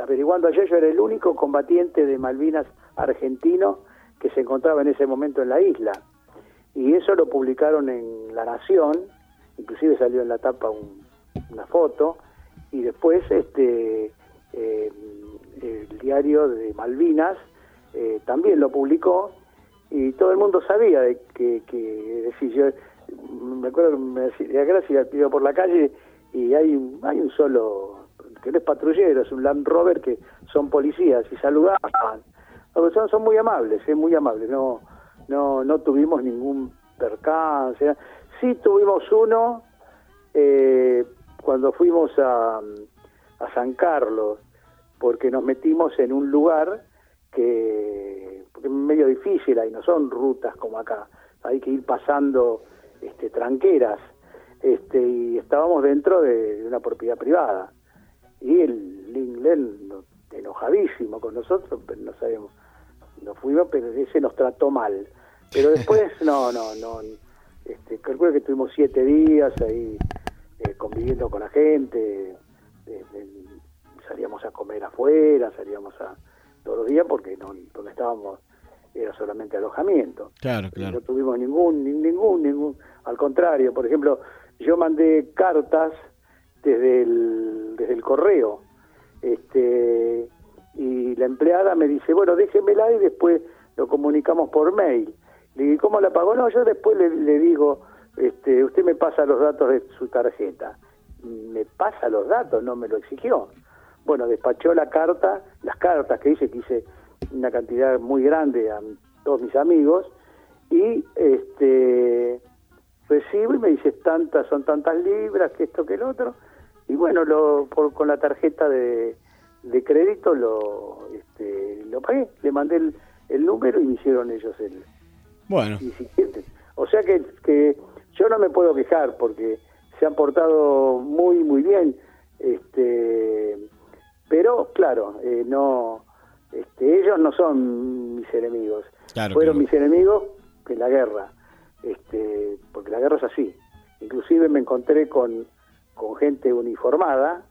Speaker 4: averiguando ayer yo era el único combatiente de Malvinas argentino que se encontraba en ese momento en la isla. Y eso lo publicaron en La Nación, inclusive salió en la tapa un, una foto, y después este eh, el diario de Malvinas eh, también lo publicó, y todo el mundo sabía de que, que decir, yo me acuerdo que me decía gracias pido por la calle y hay hay un solo que no es patrullero, es un Land Rover que son policías y saludaban. Son, son muy amables, es muy amables, no no no tuvimos ningún percance. Sí tuvimos uno eh, cuando fuimos a, a San Carlos, porque nos metimos en un lugar que es medio difícil ahí, no son rutas como acá, hay que ir pasando este, tranqueras, este, y estábamos dentro de, una propiedad privada. Y el Linglen enojadísimo con nosotros, pero no sabemos, nos fuimos, pero ese nos trató mal. Pero después, no, no, no. Este, calculo que tuvimos siete días ahí eh, conviviendo con la gente. eh, eh, salíamos a comer afuera, salíamos a todos los días porque no, donde estábamos era solamente alojamiento.
Speaker 1: Claro, claro.
Speaker 4: No tuvimos ningún, ni- ningún, ningún. Al contrario, por ejemplo, yo mandé cartas desde el, desde el correo. Este, y la empleada me dice, bueno, déjemela y después lo comunicamos por mail. Le digo, ¿cómo la pagó? No, yo después le, digo, este, usted me pasa los datos de su tarjeta. Me pasa los datos, no me lo exigió. Bueno, despachó la carta, las cartas que hice, que hice una cantidad muy grande a todos mis amigos, y este recibo y me dice, tantas, son tantas libras, que esto, que el otro, y bueno, lo, por, con la tarjeta de, de crédito lo, este, lo pagué, le mandé el, el número y me hicieron ellos el,
Speaker 1: Bueno,
Speaker 4: y. O sea que, que yo no me puedo quejar porque se han portado muy, muy bien. Este, pero claro, eh, no, este, ellos no son mis enemigos.
Speaker 1: Claro,
Speaker 4: Fueron
Speaker 1: claro.
Speaker 4: mis enemigos en la guerra, este, porque la guerra es así. Inclusive me encontré con, con gente uniformada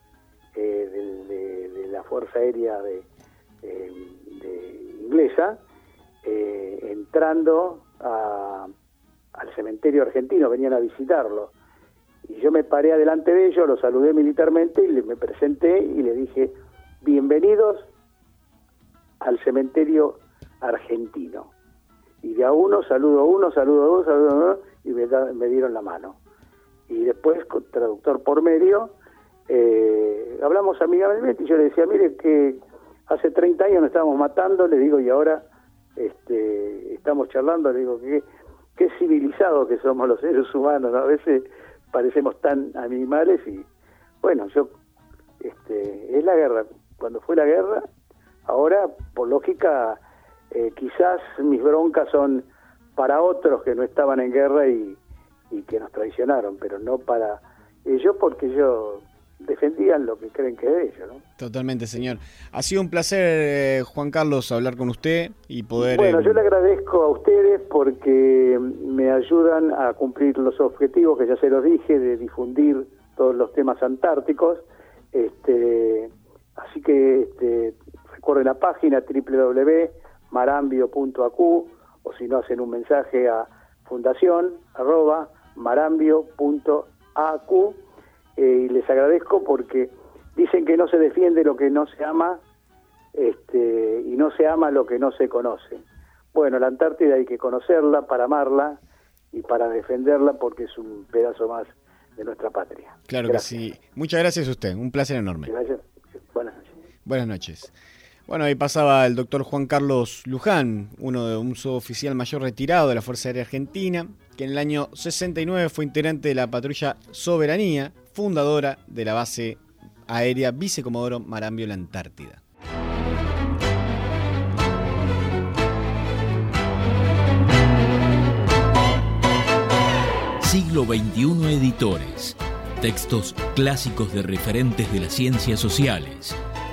Speaker 4: eh, de, la Fuerza Aérea de, eh, inglesa eh, entrando a- al cementerio argentino, venían a visitarlo. Y yo me paré adelante de ellos, los saludé militarmente y le- me presenté y le dije, bienvenidos al cementerio argentino. Y de a uno saludo a uno, saludo a dos, saludo a uno, y me, da- me dieron la mano. Y después, con traductor por medio, eh, hablamos amigablemente y yo le decía, mire que hace 30 años nos estábamos matando, le digo, y ahora este, estamos charlando, le digo, que qué civilizados que somos los seres humanos, ¿no? a veces parecemos tan animales y bueno, yo, este, es la guerra, cuando fue la guerra, ahora por lógica eh, quizás mis broncas son para otros que no estaban en guerra y, y que nos traicionaron, pero no para ellos porque ellos defendían lo que creen que es ellos, ¿no?
Speaker 1: Totalmente, señor. Ha sido un placer, eh, Juan Carlos, hablar con usted y poder...
Speaker 4: Bueno,
Speaker 1: eh,
Speaker 4: yo le agradezco a ustedes porque me ayudan a cumplir los objetivos que ya se los dije de difundir todos los temas antárticos. Este, así que este, recuerden la página www.marambio.acu o si no hacen un mensaje a fundación arroba marambio.acu eh, y les agradezco porque dicen que no se defiende lo que no se ama este, y no se ama lo que no se conoce. Bueno, la Antártida hay que conocerla para amarla y para defenderla porque es un pedazo más de nuestra patria.
Speaker 1: Claro
Speaker 4: Gracias.
Speaker 1: que sí. Muchas gracias a usted. Un placer enorme.
Speaker 4: Gracias. Buenas noches.
Speaker 1: Buenas noches. Bueno, ahí pasaba el doctor Juan Carlos Luján, uno de un suboficial mayor retirado de la Fuerza Aérea Argentina, que en el año 69 fue integrante de la patrulla Soberanía, fundadora de la base aérea Vicecomodoro Marambio La Antártida.
Speaker 5: Siglo XXI Editores. Textos clásicos de referentes de las ciencias sociales.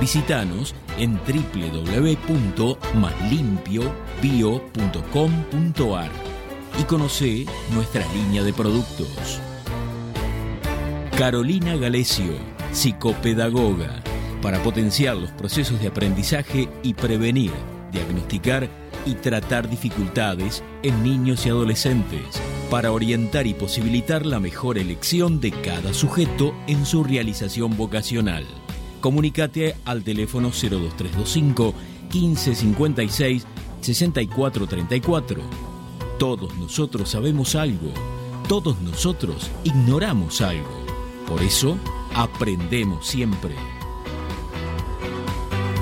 Speaker 5: Visítanos en www.maslimpiobio.com.ar y conoce nuestra línea de productos. Carolina Galecio, psicopedagoga, para potenciar los procesos de aprendizaje y prevenir, diagnosticar y tratar dificultades en niños y adolescentes, para orientar y posibilitar la mejor elección de cada sujeto en su realización vocacional. Comunícate al teléfono 02325 1556 6434. Todos nosotros sabemos algo, todos nosotros ignoramos algo. Por eso, aprendemos siempre.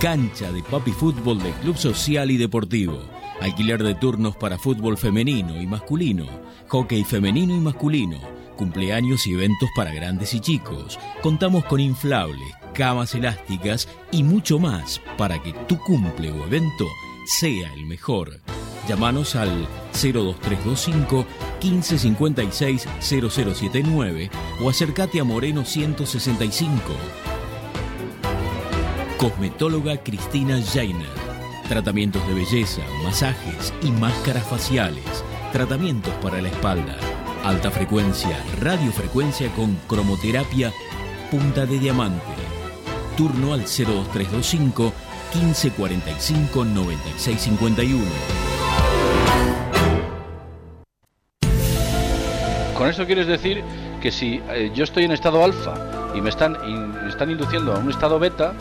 Speaker 5: Cancha de Papi Fútbol de Club Social y Deportivo. Alquiler de turnos para fútbol femenino y masculino, hockey femenino y masculino, cumpleaños y eventos para grandes y chicos. Contamos con inflables, camas elásticas y mucho más para que tu cumple o evento sea el mejor. Llámanos al 02325 1556 0079 o acércate a Moreno 165. Cosmetóloga Cristina Jainer. Tratamientos de belleza, masajes y máscaras faciales. Tratamientos para la espalda. Alta frecuencia, radiofrecuencia con cromoterapia, punta de diamante. Turno al 02325 1545 9651.
Speaker 6: Con eso quieres decir que si eh, yo estoy en estado alfa y me están, están induciendo a un estado beta,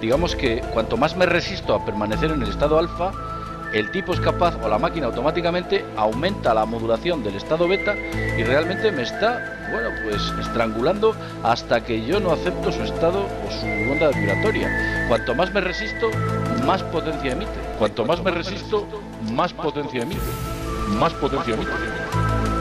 Speaker 6: digamos que cuanto más me resisto a permanecer en el estado alfa, el tipo es capaz o la máquina automáticamente aumenta la modulación del estado beta y realmente me está, bueno, pues estrangulando hasta que yo no acepto su estado o su onda vibratoria. Cuanto más me resisto, más potencia emite. Cuanto más me resisto, más potencia emite. Más potencia emite.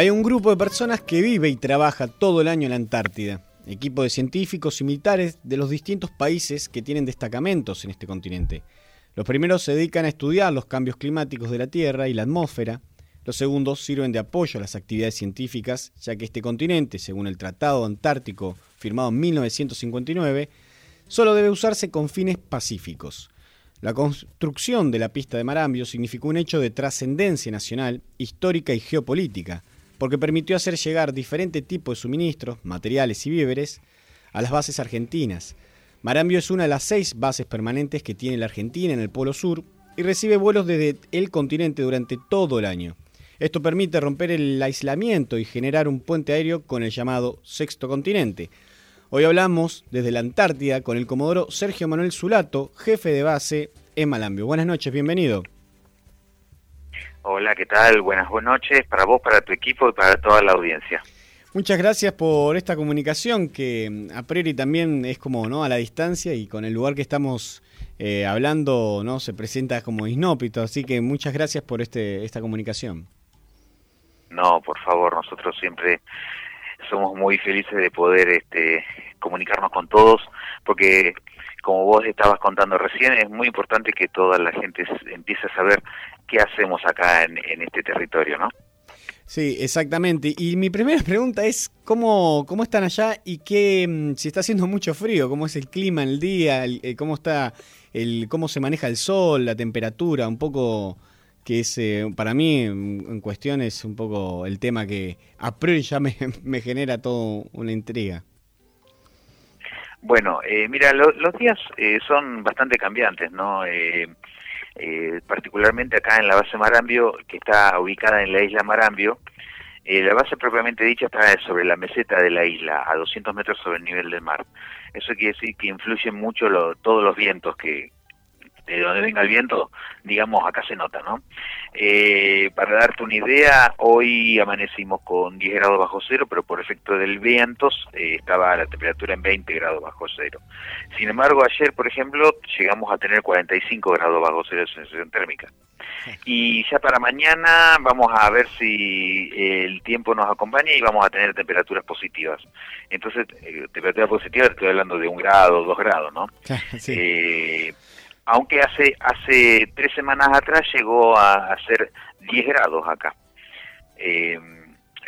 Speaker 1: Hay un grupo de personas que vive y trabaja todo el año en la Antártida. Equipo de científicos y militares de los distintos países que tienen destacamentos en este continente. Los primeros se dedican a estudiar los cambios climáticos de la Tierra y la atmósfera. Los segundos sirven de apoyo a las actividades científicas, ya que este continente, según el Tratado Antártico firmado en 1959, solo debe usarse con fines pacíficos. La construcción de la pista de Marambio significó un hecho de trascendencia nacional, histórica y geopolítica, porque permitió hacer llegar diferentes tipos de suministros, materiales y víveres a las bases argentinas, Marambio es una de las seis bases permanentes que tiene la Argentina en el Polo Sur y recibe vuelos desde el continente durante todo el año. Esto permite romper el aislamiento y generar un puente aéreo con el llamado Sexto Continente. Hoy hablamos desde la Antártida con el comodoro Sergio Manuel Zulato, jefe de base en Malambio. Buenas noches, bienvenido.
Speaker 7: Hola, ¿qué tal? Buenas, noches para vos, para tu equipo y para toda la audiencia.
Speaker 1: Muchas gracias por esta comunicación que mm, a priori también es como no a la distancia y con el lugar que estamos eh, hablando no se presenta como isnópito, así que muchas gracias por este esta comunicación.
Speaker 7: No, por favor, nosotros siempre somos muy felices de poder este, comunicarnos con todos, porque como vos estabas contando recién, es muy importante que toda la gente empiece a saber qué hacemos acá en, este territorio, ¿no?
Speaker 1: Sí, exactamente. Y mi primera pregunta es cómo, cómo están allá y qué, mm, si está haciendo mucho frío, cómo es el clima en el día, eh, cómo está el, cómo se maneja el sol, la temperatura, un poco que es eh, para mí en cuestión es un poco el tema que a priori ya me, me genera todo una intriga.
Speaker 7: Bueno, eh, mira, los días eh, son bastante cambiantes, ¿no? Particularmente acá en la base Marambio, que está ubicada en la isla Marambio, la base propiamente dicha está sobre la meseta de la isla, a 200 metros sobre el nivel del mar. Eso quiere decir que influyen mucho todos los vientos que, de donde venga el viento, digamos, acá se nota, ¿no? Eh, para darte una idea, hoy amanecimos con 10 grados bajo cero, pero por efecto del viento eh, estaba la temperatura en 20 grados bajo cero. Sin embargo, ayer, por ejemplo, llegamos a tener 45 grados bajo cero de sensación térmica. Y ya para mañana vamos a ver si el tiempo nos acompaña y vamos a tener temperaturas positivas. Entonces, eh, temperatura positiva, estoy hablando de un grado, dos grados, ¿no? Sí. Eh, aunque hace hace tres semanas atrás llegó a, ser 10 grados acá. Eh,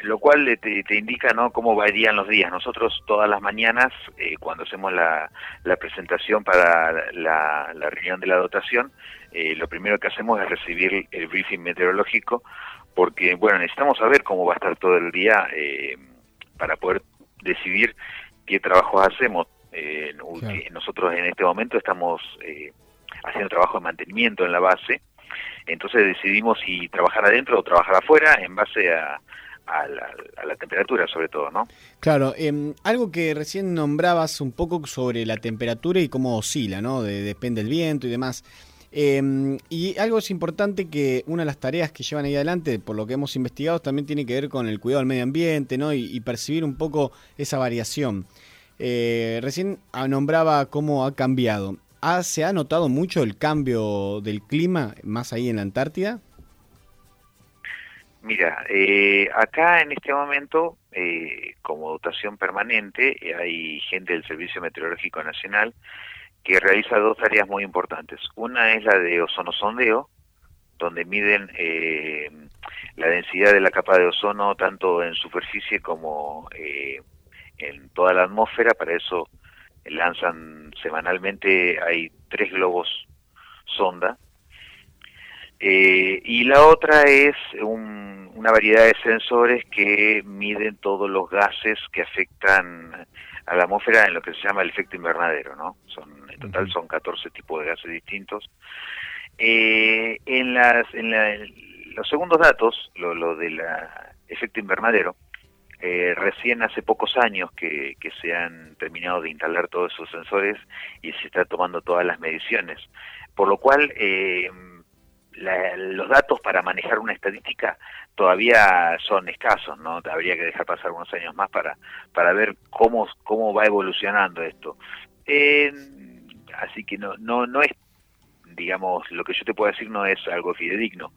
Speaker 7: lo cual te, indica no cómo varían los días. Nosotros todas las mañanas, eh, cuando hacemos la, presentación para la, reunión de la dotación, eh, lo primero que hacemos es recibir el briefing meteorológico, porque bueno necesitamos saber cómo va a estar todo el día para poder decidir qué trabajos hacemos. Nosotros en este momento estamos haciendo trabajo de mantenimiento en la base. Entonces decidimos si trabajar adentro o trabajar afuera en base a, la, temperatura sobre todo, ¿no?
Speaker 1: Claro, em, algo que recién nombrabas un poco sobre la temperatura y cómo oscila, ¿no? depende del viento y demás. Em, y algo es importante que una de las tareas que llevan ahí adelante, por lo que hemos investigado, también tiene que ver con el cuidado del medio ambiente, ¿no? Y, percibir un poco esa variación. Eh, recién nombraba cómo ha cambiado. ¿Se ha notado mucho el cambio del clima más ahí en la Antártida?
Speaker 7: Mira, eh, acá en este momento, eh, como dotación permanente, hay gente del Servicio Meteorológico Nacional que realiza dos tareas muy importantes. Una es la de ozonosondeo, donde miden eh, la densidad de la capa de ozono tanto en superficie como en toda la atmósfera. Para eso lanzan semanalmente, hay tres globos sonda. Eh, y la otra es una variedad de sensores que miden todos los gases que afectan a la atmósfera en lo que se llama el efecto invernadero, ¿no? Son, en total son 14 tipos de gases distintos. Eh, en, las, en, los segundos datos, lo, lo del efecto invernadero, eh, recién hace pocos años que, se han terminado de instalar todos esos sensores y se está tomando todas las mediciones, por lo cual eh, los datos para manejar una estadística todavía son escasos, ¿no? Habría que dejar pasar unos años más para, para ver cómo, cómo va evolucionando esto. así que no, no, no es digamos, lo que yo te puedo decir no es algo fidedigno.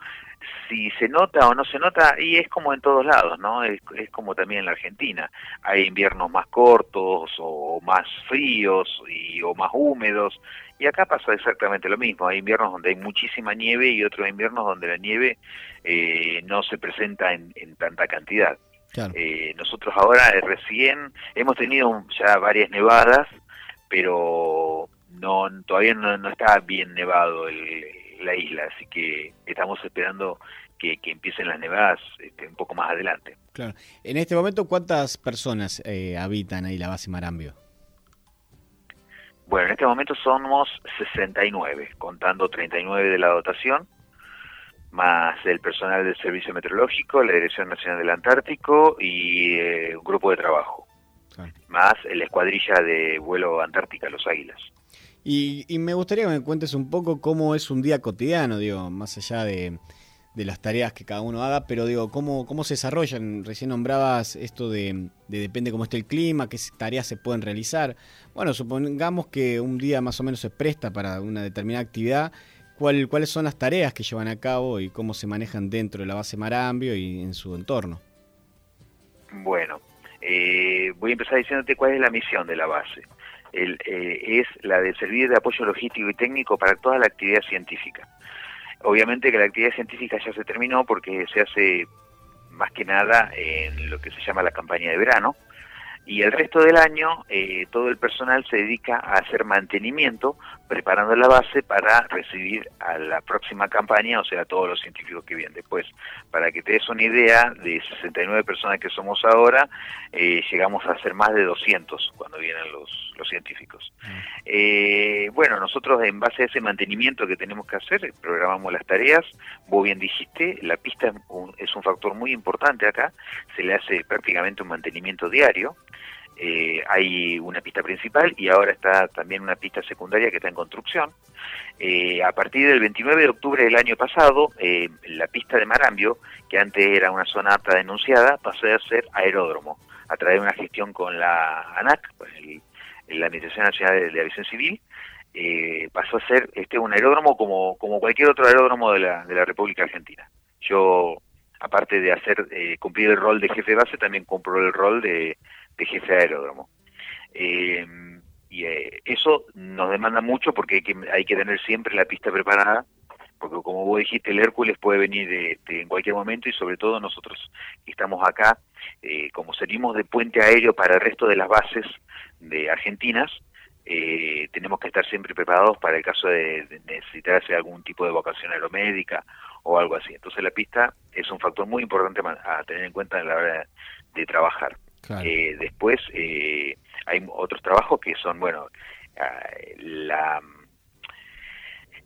Speaker 7: Si se nota o no se nota, y es como en todos lados, ¿no? Es, como también en la Argentina. Hay inviernos más cortos o más fríos y, o más húmedos, y acá pasa exactamente lo mismo. Hay inviernos donde hay muchísima nieve y otros inviernos donde la nieve eh, no se presenta en, tanta cantidad. Eh, nosotros ahora recién hemos tenido ya varias nevadas, pero no todavía no, está bien nevado la isla, así que estamos esperando que, empiecen las nevadas este, un poco más adelante.
Speaker 1: Claro. En este momento, ¿cuántas personas eh, habitan ahí la base Marambio?
Speaker 7: Bueno, en este momento somos 69, contando 39 de la dotación, más el personal del Servicio Meteorológico, la Dirección Nacional del Antártico y eh, un grupo de trabajo, más la escuadrilla de vuelo Antártica, los Águilas.
Speaker 1: Y, y, me gustaría que me cuentes un poco cómo es un día cotidiano, digo, más allá de, de las tareas que cada uno haga, pero digo, ¿cómo, cómo se desarrollan? Recién nombrabas esto de, depende cómo esté el clima, qué tareas se pueden realizar. Bueno, supongamos que un día más o menos se presta para una determinada actividad. ¿Cuál, ¿Cuáles son las tareas que llevan a cabo y cómo se manejan dentro de la base Marambio y en su entorno?
Speaker 7: Bueno, eh, voy a empezar diciéndote cuál es la misión de la base. El, eh, es la de servir de apoyo logístico y técnico para toda la actividad científica. Obviamente que la actividad científica ya se terminó porque se hace más que nada en lo que se llama la campaña de verano, y el resto del año eh, todo el personal se dedica a hacer mantenimiento, preparando la base para recibir a la próxima campaña, o sea, todos los científicos que vienen después. Para que te des una idea, de 69 personas que somos ahora, eh, llegamos a ser más de 200 cuando vienen los, los científicos. Eh, bueno, nosotros en base a ese mantenimiento que tenemos que hacer, programamos las tareas, vos bien dijiste, la pista es un factor muy importante acá, se le hace prácticamente un mantenimiento diario, eh, hay una pista principal y ahora está también una pista secundaria que está en construcción. Eh, a partir del 29 de octubre del año pasado, eh, la pista de Marambio, que antes era una zona apta denunciada, pasó a ser aeródromo, a través de una gestión con la ANAC, pues la Administración Nacional de, Aviación Civil, pasó a ser este un aeródromo como, como cualquier otro aeródromo de la, de la República Argentina. Yo, aparte de hacer cumplir el rol de jefe de base, también cumplo el rol de de jefe de aeródromo. Eh, y eh, eso nos demanda mucho porque hay que, hay que tener siempre la pista preparada, porque como vos dijiste, el Hércules puede venir de, en cualquier momento y sobre todo nosotros que estamos acá, eh, como salimos de puente aéreo para el resto de las bases de argentinas, tenemos que estar siempre preparados para el caso de, necesitar hacer algún tipo de vocación aeromédica o algo así. Entonces la pista es un factor muy importante a tener en cuenta a la hora de trabajar. Eh, después eh, hay otros trabajos que son, bueno, ah, la,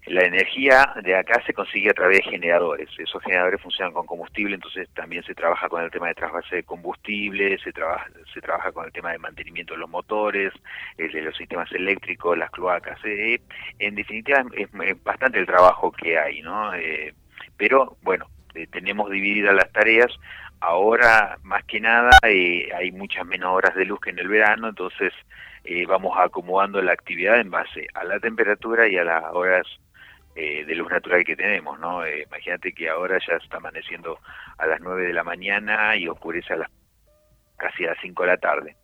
Speaker 7: la energía de acá se consigue a través de generadores. Esos generadores funcionan con combustible, entonces también se trabaja con el tema de trasvase de combustible, se trabaja, se trabaja con el tema de mantenimiento de los motores, el de los sistemas eléctricos, las cloacas. Eh, en definitiva, es, bastante el trabajo que hay, ¿no? pero bueno, tenemos divididas las tareas Ahora, más que nada, eh, hay muchas menos horas de luz que en el verano, entonces eh, vamos acomodando la actividad en base a la temperatura y a las horas eh, de luz natural que tenemos, ¿no? imagínate que ahora ya está amaneciendo a las 9 de la mañana y oscurece a las casi a las 5 de la tarde.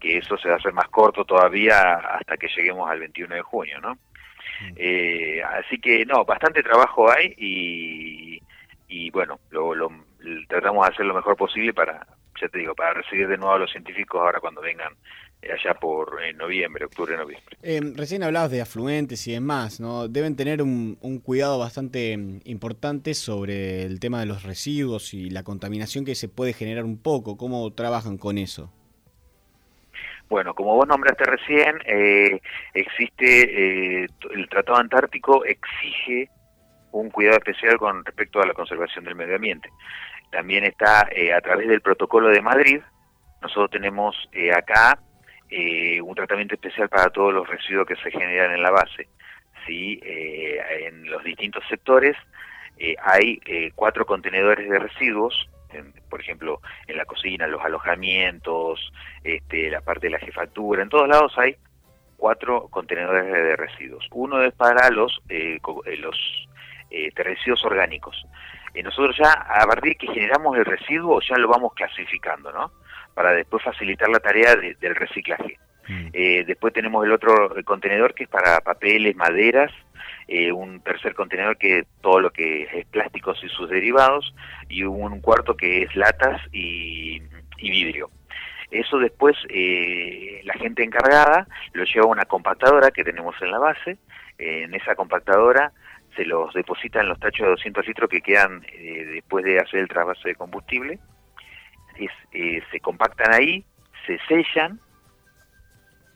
Speaker 7: Que eso se va a hacer más corto todavía hasta que lleguemos al 21 de junio, ¿no? Mm. así que, no, bastante trabajo hay y, y bueno, lo, lo tratamos de hacer lo mejor posible para, ya te digo, para recibir de nuevo a los científicos ahora cuando vengan eh, allá por noviembre, octubre, noviembre.
Speaker 1: Eh, recién hablabas de afluentes y demás, ¿no? Deben tener un, cuidado bastante mm, importante sobre el tema de los residuos y la contaminación que se puede generar un poco. ¿Cómo trabajan con eso?
Speaker 7: Bueno, como vos nombraste recién, eh, existe el Tratado Antártico exige un cuidado especial con respecto a la conservación del medio ambiente. También está eh, a través del protocolo de Madrid, nosotros tenemos eh, acá eh, un tratamiento especial para todos los residuos que se generan en la base. ¿sí? en los distintos sectores hay cuatro contenedores de residuos, por ejemplo, en la cocina, los alojamientos, este, la parte de la jefatura, en todos lados hay cuatro contenedores de residuos. Uno es para los, los eh, residuos orgánicos. Y nosotros ya, a partir de que generamos el residuo, ya lo vamos clasificando, ¿no? Para después facilitar la tarea del reciclaje. Mm. Eh, después tenemos el otro contenedor que es para papeles, maderas, eh, un tercer contenedor que es todo lo que es plásticos y sus derivados, y un cuarto que es latas y, vidrio. Eso después eh, la gente encargada lo lleva a una compactadora que tenemos en la base. en esa compactadora se los deposita en los tachos de 200 litros que quedan eh, después de hacer el trasvase de combustible, es, eh, se compactan ahí, se sellan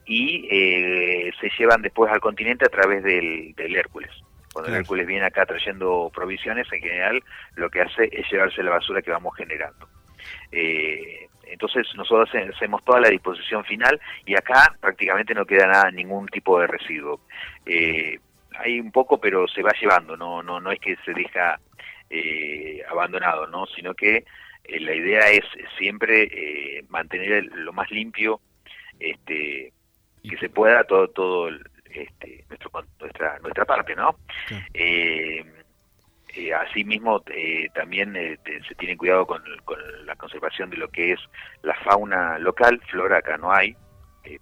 Speaker 7: y eh, se llevan después al continente a través del, del Hércules. Cuando el Hércules viene acá trayendo provisiones, en general lo que hace es llevarse la basura que vamos generando. Eh, entonces nosotros hacemos toda la disposición final y acá prácticamente no queda nada, ningún tipo de residuo. Eh, hay un poco, pero se va llevando, no, no, no es que se deja eh, abandonado, ¿no? sino que eh, la idea es siempre eh, mantener lo más limpio este, que se pueda todo, todo este, nuestro, nuestra, nuestra parte, ¿no? Eh, eh, asimismo, eh, también eh, se tiene cuidado con, con, la conservación de lo que es la fauna local. Flora acá no hay,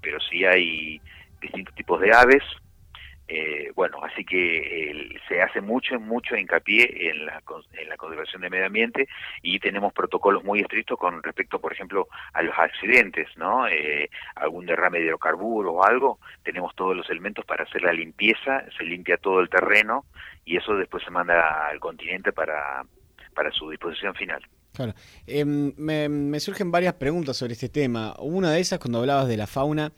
Speaker 7: pero sí hay distintos tipos de aves. Eh, bueno, así que se hace mucho, mucho hincapié en la, en la conservación del medio ambiente y tenemos protocolos muy estrictos con respecto, por ejemplo, a los accidentes, ¿no? Eh, algún derrame de hidrocarburos o algo, tenemos todos los elementos para hacer la limpieza, se limpia todo el terreno y eso después se manda al continente para, para su disposición final.
Speaker 1: Claro. Eh, me, me, surgen varias preguntas sobre este tema. Una de esas, cuando hablabas de la fauna,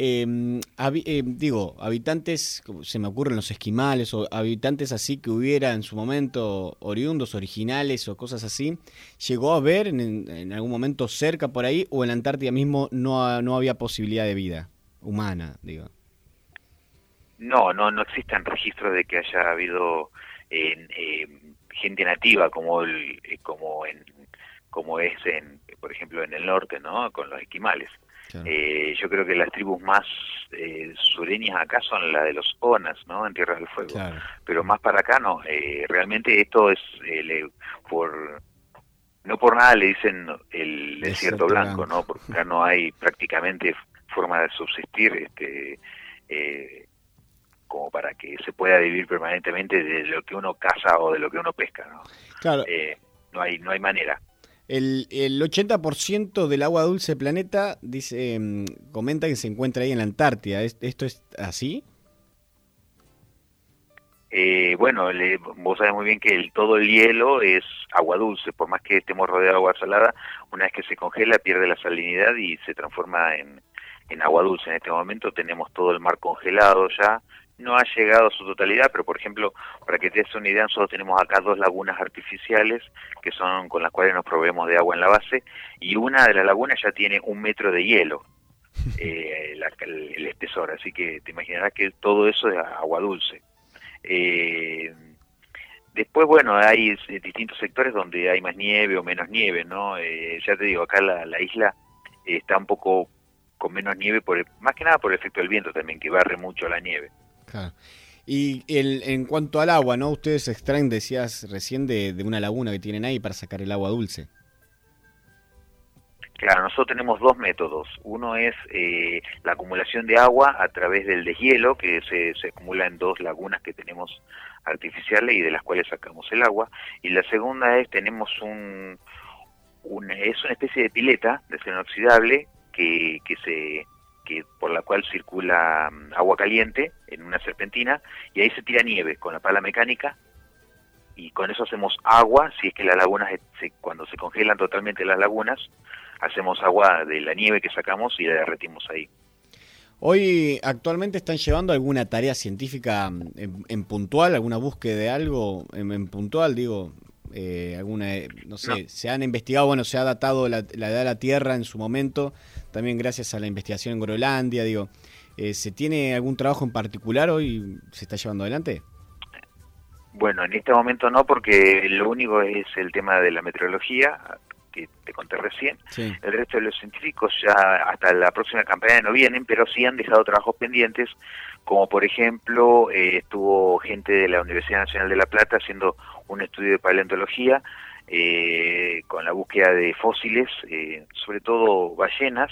Speaker 1: eh, eh, digo, habitantes, se me ocurren los esquimales, o habitantes así que hubiera en su momento oriundos, originales o cosas así, ¿llegó a ver en, algún momento cerca por ahí o en la Antártida mismo no, no había posibilidad de vida humana, digo?
Speaker 7: No, no, no existen registros de que haya habido gente nativa como el, como en como es en por ejemplo en el norte no con los esquimales claro. eh, yo creo que las tribus más eh, sureñas acá son las de los onas no en tierra del fuego claro. pero más para acá no eh, realmente esto es eh, le, por no por nada le dicen el desierto, desierto blanco, blanco, no porque acá no hay prácticamente forma de subsistir este eh, como para que se pueda vivir permanentemente de lo que uno caza o de lo que uno pesca, ¿no?
Speaker 1: Claro.
Speaker 7: Eh, no hay no hay manera.
Speaker 1: El, el 80% del agua dulce del planeta dice eh, comenta que se encuentra ahí en la Antártida. ¿Esto es así?
Speaker 7: Eh, bueno, le, vos sabés muy bien que el, todo el hielo es agua dulce, por más que estemos rodeados de agua salada, una vez que se congela pierde la salinidad y se transforma en, en agua dulce. En este momento tenemos todo el mar congelado ya, no ha llegado a su totalidad, pero por ejemplo, para que te des una idea, nosotros tenemos acá dos lagunas artificiales que son con las cuales nos proveemos de agua en la base y una de las lagunas ya tiene un metro de hielo, eh, la, el, el, espesor, así que te imaginarás que todo eso es agua dulce. Eh, después, bueno, hay distintos sectores donde hay más nieve o menos nieve, ¿no? Eh, ya te digo, acá la, la isla está un poco con menos nieve, por el, más que nada por el efecto del viento también, que barre mucho la nieve.
Speaker 1: Claro. Y el, en cuanto al agua, ¿no? Ustedes extraen, decías recién, de, una laguna que tienen ahí para sacar el agua dulce.
Speaker 7: Claro, nosotros tenemos dos métodos. Uno es eh, la acumulación de agua a través del deshielo, que se, se, acumula en dos lagunas que tenemos artificiales y de las cuales sacamos el agua. Y la segunda es, tenemos un, un es una especie de pileta de acero inoxidable que, que se que por la cual circula um, agua caliente en una serpentina y ahí se tira nieve con la pala mecánica y con eso hacemos agua, si es que las lagunas, se, cuando se congelan totalmente las lagunas, hacemos agua de la nieve que sacamos y la derretimos ahí.
Speaker 1: Hoy actualmente están llevando alguna tarea científica en, en puntual, alguna búsqueda de algo en, en puntual, digo, eh, alguna, no sé, no. se han investigado, bueno, se ha datado la, la, edad de la Tierra en su momento, también gracias a la investigación en Groenlandia, digo, eh, ¿se tiene algún trabajo en particular hoy, se está llevando adelante?
Speaker 7: Bueno, en este momento no, porque lo único es el tema de la meteorología, que te conté recién. Sí. El resto de los científicos ya hasta la próxima campaña no vienen, pero sí han dejado trabajos pendientes, como por ejemplo eh, estuvo gente de la Universidad Nacional de La Plata haciendo un estudio de paleontología eh, con la búsqueda de fósiles, eh, sobre todo ballenas.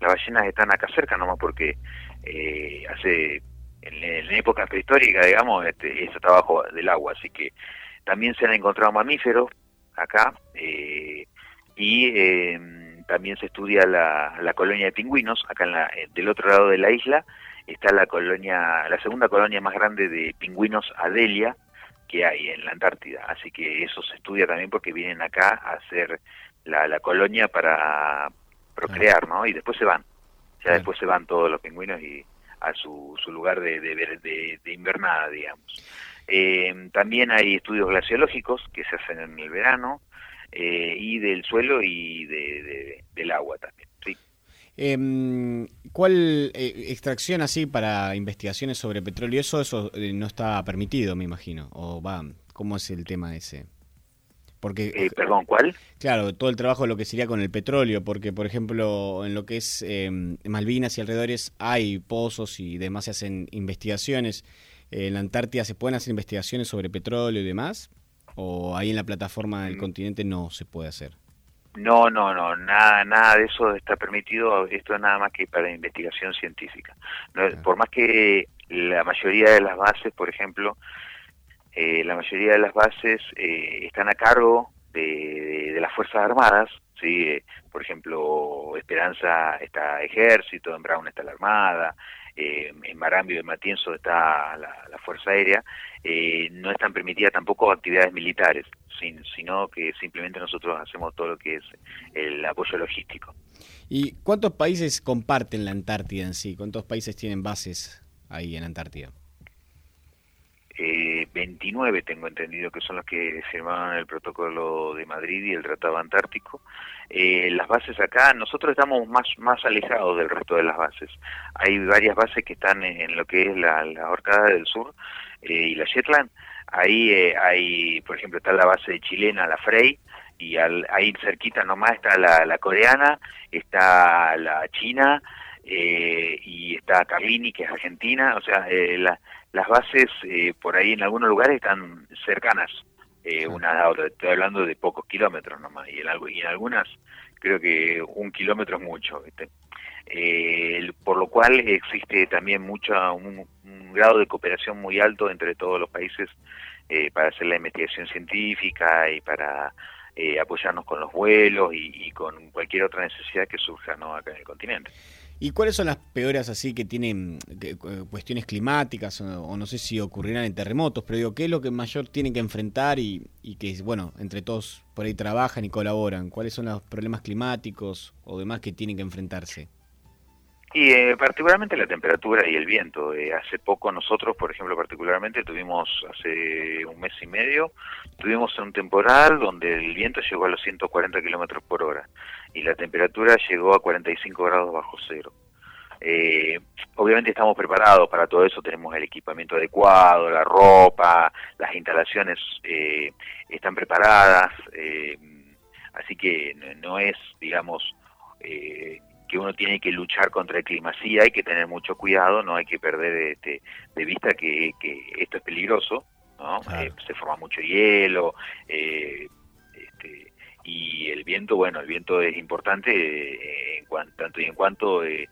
Speaker 7: Las ballenas están acá cerca nomás porque eh, hace en, la época prehistórica, digamos, este, ese trabajo del agua, así que también se han encontrado mamíferos acá eh, y eh, también se estudia la, la, colonia de pingüinos acá en la, eh, del otro lado de la isla está la colonia, la segunda colonia más grande de pingüinos Adelia que hay en la Antártida, así que eso se estudia también porque vienen acá a hacer la, la colonia para procrear, ¿no? Y después se van. Ya después se van todos los pingüinos y a su, su lugar de, de, de, de invernada, digamos. Eh, también hay estudios glaciológicos que se hacen en el verano eh, y del suelo y de, del agua también. Sí.
Speaker 1: Em, ¿Cuál eh, extracción así para investigaciones sobre petróleo? Eso, eso eh, no está permitido, me imagino. O va, ¿cómo es el tema ese? Porque,
Speaker 7: eh, perdón, ¿cuál?
Speaker 1: Claro, todo el trabajo de lo que sería con el petróleo, porque por ejemplo en lo que es eh, Malvinas y alrededores hay pozos y demás se hacen investigaciones. en la Antártida se pueden hacer investigaciones sobre petróleo y demás, o ahí en la plataforma del
Speaker 7: Mm.
Speaker 1: continente no se puede hacer.
Speaker 7: No, no, no, nada, nada de eso está permitido. Esto es nada más que para investigación científica. No, Por más que la mayoría de las bases, por ejemplo, eh, la mayoría de las bases eh, están a cargo de, de- de las Fuerzas Armadas, ¿sí? Eh, por ejemplo, Esperanza está Ejército, en Brown está la Armada, eh, en Marambio y en Matienzo está la, la Fuerza Aérea, eh, no están permitidas tampoco actividades militares, sin- sino que simplemente nosotros hacemos todo lo que es el apoyo logístico.
Speaker 1: ¿Y cuántos países comparten la Antártida en sí? ¿Cuántos países tienen bases ahí en Antártida?
Speaker 7: eh, 29 tengo entendido que son los que firmaron el protocolo de Madrid y el Tratado Antártico. Eh, las bases acá, nosotros estamos más, más alejados del resto de las bases. Hay varias bases que están en, lo que es la, la Orcada del Sur eh, y la Shetland. Ahí eh, hay, por ejemplo, está la base chilena, la Frey, y al, ahí cerquita nomás está la, la coreana, está la china, eh, y está Carlini, que es argentina, o sea, eh, la- las bases eh, por ahí en algunos lugares están cercanas eh, una a otra, estoy hablando de pocos kilómetros nomás, y en, algo, y en algunas creo que un kilómetro es mucho, ¿viste? Eh, por lo cual existe también mucha, un, un grado de cooperación muy alto entre todos los países eh, para hacer la investigación científica y para eh, apoyarnos con los vuelos y, y con cualquier otra necesidad que surja ¿no? acá en el continente.
Speaker 1: ¿Y cuáles son las peores así que tienen cu- cuestiones climáticas o, o no sé si ocurrirán en terremotos, pero digo, ¿qué es lo que mayor tienen que enfrentar y, y que, bueno, entre todos por ahí trabajan y colaboran? ¿Cuáles son los problemas climáticos o demás que tienen que enfrentarse?
Speaker 7: Y eh, particularmente la temperatura y el viento. Eh, hace poco nosotros, por ejemplo, particularmente tuvimos hace un mes y medio, tuvimos un temporal donde el viento llegó a los 140 kilómetros por hora y la temperatura llegó a 45 grados bajo cero. Eh, obviamente estamos preparados para todo eso, tenemos el equipamiento adecuado, la ropa, las instalaciones eh, están preparadas, eh, así que no, es, digamos, eh, que uno tiene que luchar contra el clima. Sí hay que tener mucho cuidado, no hay que perder este, de vista que, que esto es peligroso, ¿no? Eh, se forma mucho hielo, eh, y el viento, bueno, el viento es importante eh, en cuan- tanto y en cuanto eh,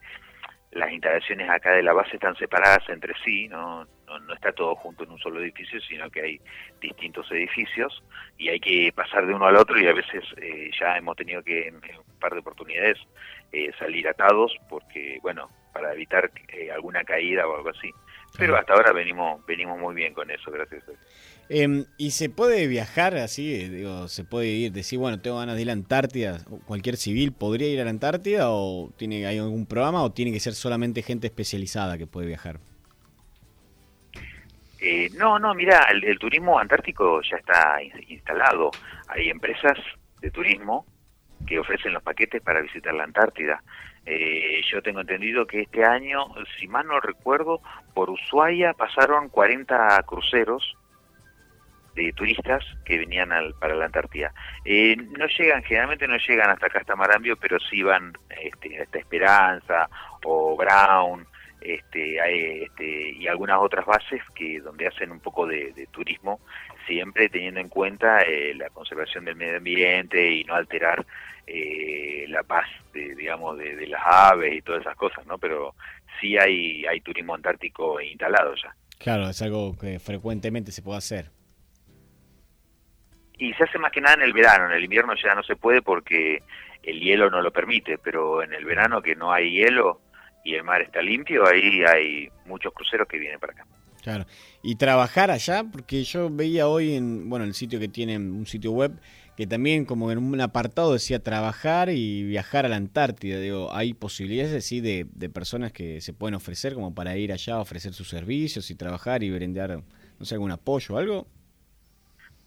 Speaker 7: las instalaciones acá de la base están separadas entre sí, ¿no? No, no está todo junto en un solo edificio, sino que hay distintos edificios y hay que pasar de uno al otro y a veces eh, ya hemos tenido que en, en un par de oportunidades eh, salir atados porque, bueno, para evitar eh, alguna caída o algo así. Pero hasta ahora venimos venimos muy bien con eso, gracias a
Speaker 1: Em, ¿Y se puede viajar así? Eh, Digo, ¿se puede ir, decir, bueno, tengo ganas de ir a la Antártida? ¿O ¿Cualquier civil podría ir a la Antártida o tiene hay algún programa o tiene que ser solamente gente especializada que puede viajar?
Speaker 7: Eh, no, no, mira, el, el turismo antártico ya está in- instalado. Hay empresas de turismo que ofrecen los paquetes para visitar la Antártida. Eh, yo tengo entendido que este año, si mal no recuerdo, por Ushuaia pasaron 40 cruceros de turistas que venían al, para la Antártida. Eh, no llegan, generalmente no llegan hasta acá, hasta Marambio, pero sí van este, hasta Esperanza o Brown, este, este, y algunas otras bases que donde hacen un poco de, turismo, siempre teniendo en cuenta eh, la conservación del medio ambiente y no alterar eh, la paz, de, digamos, de las aves y todas esas cosas, ¿no? Pero sí hay, hay turismo antártico instalado ya.
Speaker 1: Claro, es algo que frecuentemente se puede hacer.
Speaker 7: Y se hace más que nada en el verano, en el invierno ya no se puede porque el hielo no lo permite, pero en el verano que no hay hielo y el mar está limpio, ahí hay muchos cruceros que vienen para acá.
Speaker 1: Claro. Y trabajar allá, porque yo veía hoy en, bueno, el sitio que tienen, un sitio web, que también como en un apartado decía trabajar y viajar a la Antártida. Digo, hay posibilidades sí, de, de personas que se pueden ofrecer como para ir allá a ofrecer sus servicios y trabajar y brindar, no sé, algún apoyo o algo.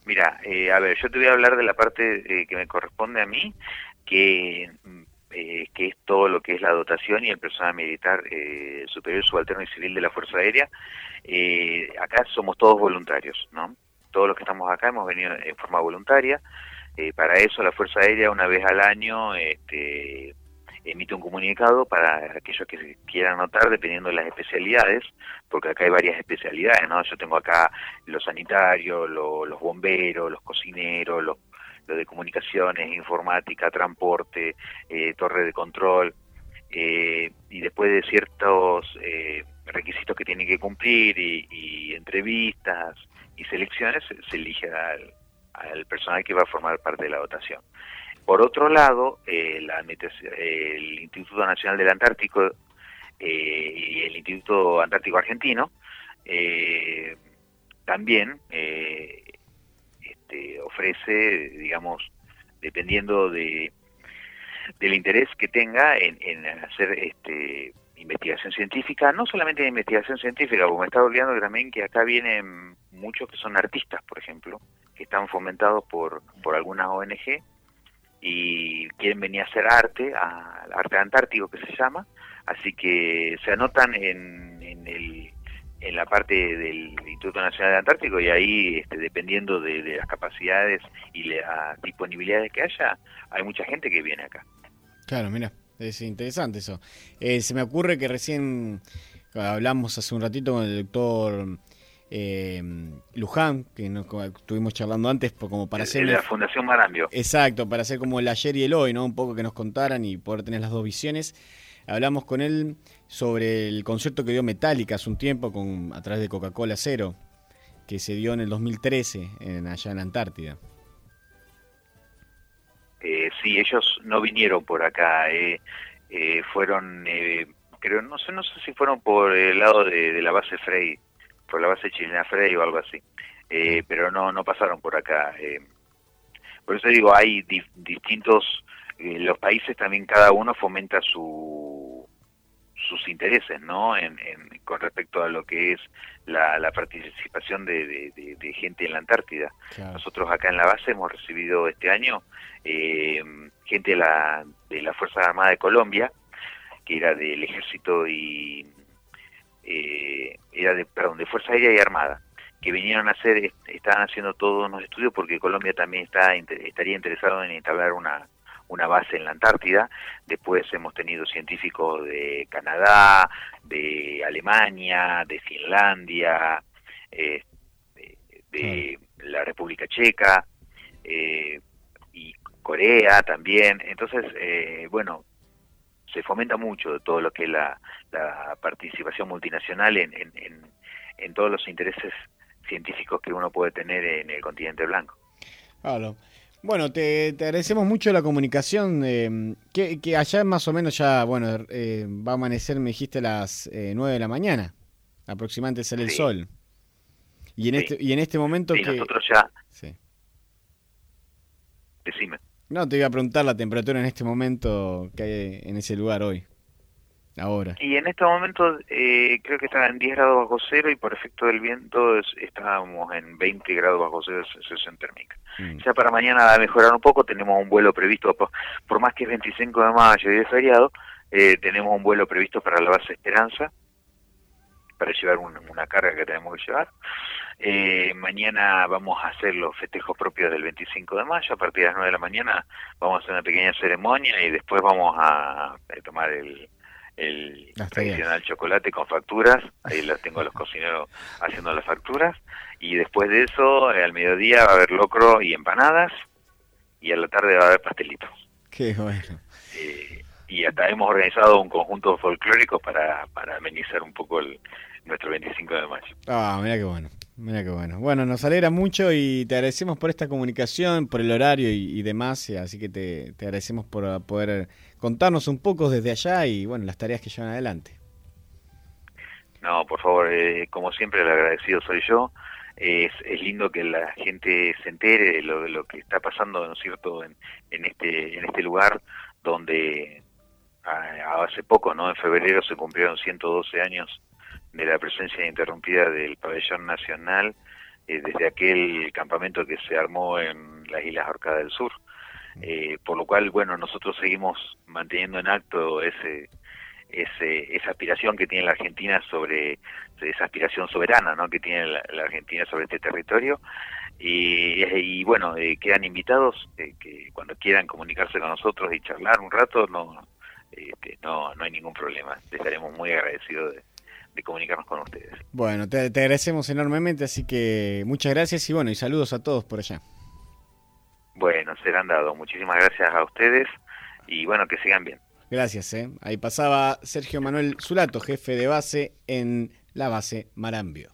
Speaker 7: Mira, eh, a ver, yo te voy a hablar de la parte eh, que me corresponde a mí, que, eh, que es todo lo que es la dotación y el personal militar eh, superior, subalterno y civil de la Fuerza Aérea. Acá somos todos voluntarios, ¿no? Todos los que estamos acá hemos venido en forma voluntaria. Para eso la Fuerza Aérea una vez al año este, emite un comunicado para aquellos que quieran anotar dependiendo de las especialidades, porque acá hay varias especialidades, ¿no? Yo tengo acá los sanitarios, lo- los bomberos, los cocineros, los, los de comunicaciones, informática, transporte, eh, torre de control, eh, y después de ciertos eh, requisitos que tienen que cumplir y, entrevistas y selecciones, se, se elige al, al personal que va a formar parte de la dotación. Por otro lado, eh, la metes- el Instituto Nacional del Antártico eh, y el Instituto Antártico Argentino eh, también eh, este, ofrece, digamos, dependiendo de del interés que tenga en, hacer este investigación científica, no solamente de investigación científica, porque me estaba olvidando también que acá vienen muchos que son artistas, por ejemplo, que están fomentados por, por algunas ONG y quieren venir a hacer arte, a, arte antártico que se llama, así que se anotan en, en, el, en la parte del Instituto Nacional del Antártico y ahí, este, dependiendo de, de las capacidades y las disponibilidades que haya, hay mucha gente que viene acá.
Speaker 1: Claro, mira, es interesante eso. Eh, se me ocurre que recién hablamos hace un ratito con el doctor eh, Luján, que nos estuvimos charlando antes, po- como para hacer...
Speaker 7: la Fundación Marambio.
Speaker 1: Exacto, para hacer como el ayer y el hoy, ¿no? Un poco que nos contaran y poder tener las dos visiones. Hablamos con él sobre el concierto que dio Metallica hace un tiempo con, a través de Coca-Cola Cero, que se dio en el 2013 en, allá en la Antártida.
Speaker 7: Eh, sí, ellos no vinieron por acá, eh, eh, fueron, eh, creo, no sé, no sé si fueron por el lado de, de la base Frey, por la base chilena Frey o algo así, eh, pero no, no pasaron por acá. eh. Por eso digo, hay di- distintos, eh, los países también cada uno fomenta su sus intereses, ¿no? En, en- con respecto a lo que es la, la participación de, de- de- de gente en la Antártida. Nosotros acá en la base hemos recibido este año eh, gente de la, de la Fuerza Armada de Colombia, que era del Ejército y eh, era de, perdón, de Fuerza Aérea y Armada, que vinieron a hacer, est- estaban haciendo todos unos estudios porque Colombia también está estaría interesado en instalar una una base en la Antártida. Después hemos tenido científicos de Canadá, de Alemania, de Finlandia, eh, de, de la República Checa eh, y Corea también. Entonces, eh, bueno, se fomenta mucho todo lo que es la, la participación multinacional en, en, en, en todos los intereses científicos que uno puede tener en el continente blanco.
Speaker 1: Claro. Bueno, te, te agradecemos mucho la comunicación. eh, que, que allá más o menos ya, bueno, eh, va a amanecer, me dijiste, a las eh, 9 de la mañana. Aproximadamente sale el sol. Y en,
Speaker 7: Sí.
Speaker 1: este, y en este momento
Speaker 7: Sí,
Speaker 1: que...
Speaker 7: nosotros ya...
Speaker 1: Sí.
Speaker 7: Decime.
Speaker 1: No, te iba a preguntar la temperatura en este momento que hay en ese lugar hoy. Ahora.
Speaker 7: Y en estos momentos eh, creo que está en 10 grados bajo cero y por efecto del viento es- estábamos en 20 grados bajo cero de sensación térmica.
Speaker 1: Mm.
Speaker 7: Ya para mañana va a mejorar un poco, tenemos un vuelo previsto, por, por más que es 25 de mayo y es feriado, eh, tenemos un vuelo previsto para la base Esperanza, para llevar un- una carga que tenemos que llevar. Eh, mañana vamos a hacer los festejos propios del 25 de mayo, a partir de las 9 de la mañana vamos a hacer una pequeña ceremonia y después vamos a, a tomar el, el
Speaker 1: Las
Speaker 7: tradicional chocolate con facturas, ahí los tengo a los cocineros haciendo las facturas, y después de eso, eh, al mediodía va a haber locro y empanadas, y a la tarde va a haber pastelitos.
Speaker 1: Qué bueno.
Speaker 7: Eh, y hasta hemos organizado un conjunto folclórico para, para amenizar un poco el, nuestro 25 de mayo.
Speaker 1: Ah, mira qué bueno. Mira qué bueno. Bueno, nos alegra mucho y te agradecemos por esta comunicación, por el horario y, demás. y Así que te, te agradecemos por uh, poder contarnos un poco desde allá y bueno, las tareas que llevan adelante.
Speaker 7: No, por favor, eh, como siempre, el agradecido soy yo. es, es lindo que la gente se entere de lo, de lo que está pasando, ¿no es cierto?, en, en este en este lugar donde ah, hace poco, ¿no? En febrero se cumplieron 112 años de la presencia interrumpida del pabellón nacional eh, desde aquel campamento que se armó en las Islas Orcadas del Sur. Eh, por lo cual, bueno, nosotros seguimos manteniendo en acto ese, ese, esa aspiración que tiene la Argentina sobre, esa aspiración soberana ¿no? que tiene la, Argentina sobre este territorio. Y, y bueno, eh, quedan invitados eh, que cuando quieran comunicarse con nosotros y charlar un rato, no, este, no, no hay ningún problema. Estaremos muy agradecidos de, de comunicarnos con ustedes.
Speaker 1: Bueno, te, te agradecemos enormemente, así que muchas gracias y bueno, y saludos a todos por allá.
Speaker 7: Bueno, serán dados. Muchísimas gracias a ustedes y bueno, que sigan bien.
Speaker 1: Gracias, ¿eh? Ahí pasaba Sergio Manuel Zulato, jefe de base en la base Marambio.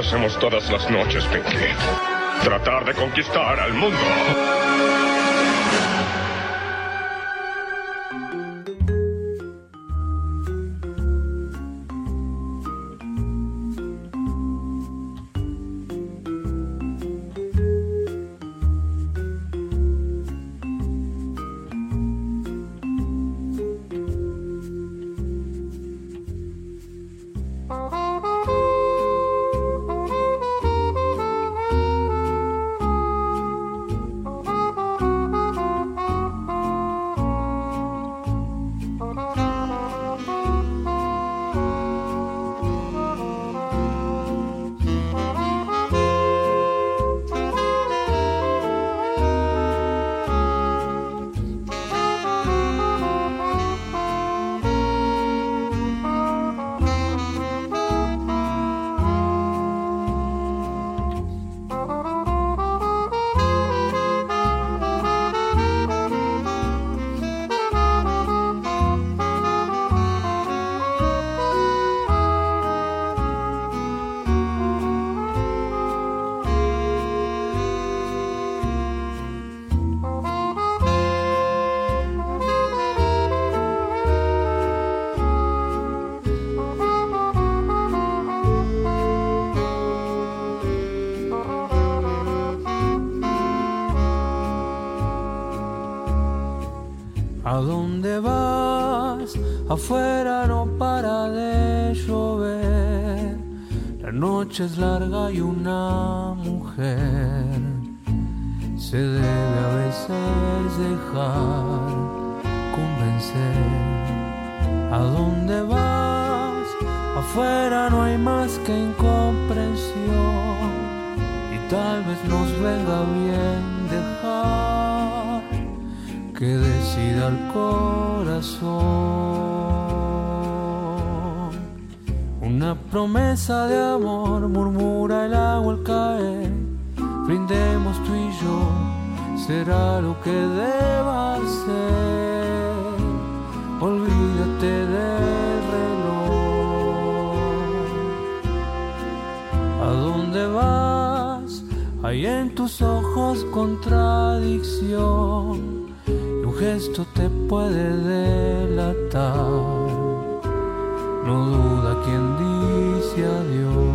Speaker 8: Que hacemos todas las noches, Pinky. Tratar de conquistar al mundo.
Speaker 9: Afuera no para de llover, la noche es larga y una mujer se debe a veces dejar convencer. ¿A dónde vas? Afuera no hay más que incomprensión y tal vez nos venga bien dejar que decida el corazón. Una promesa de amor murmura el agua al caer, brindemos tú y yo, será lo que deba ser. Olvídate del reloj. ¿A dónde vas? Hay en tus ojos contradicción y un gesto te puede delatar. No duda quien dice adiós.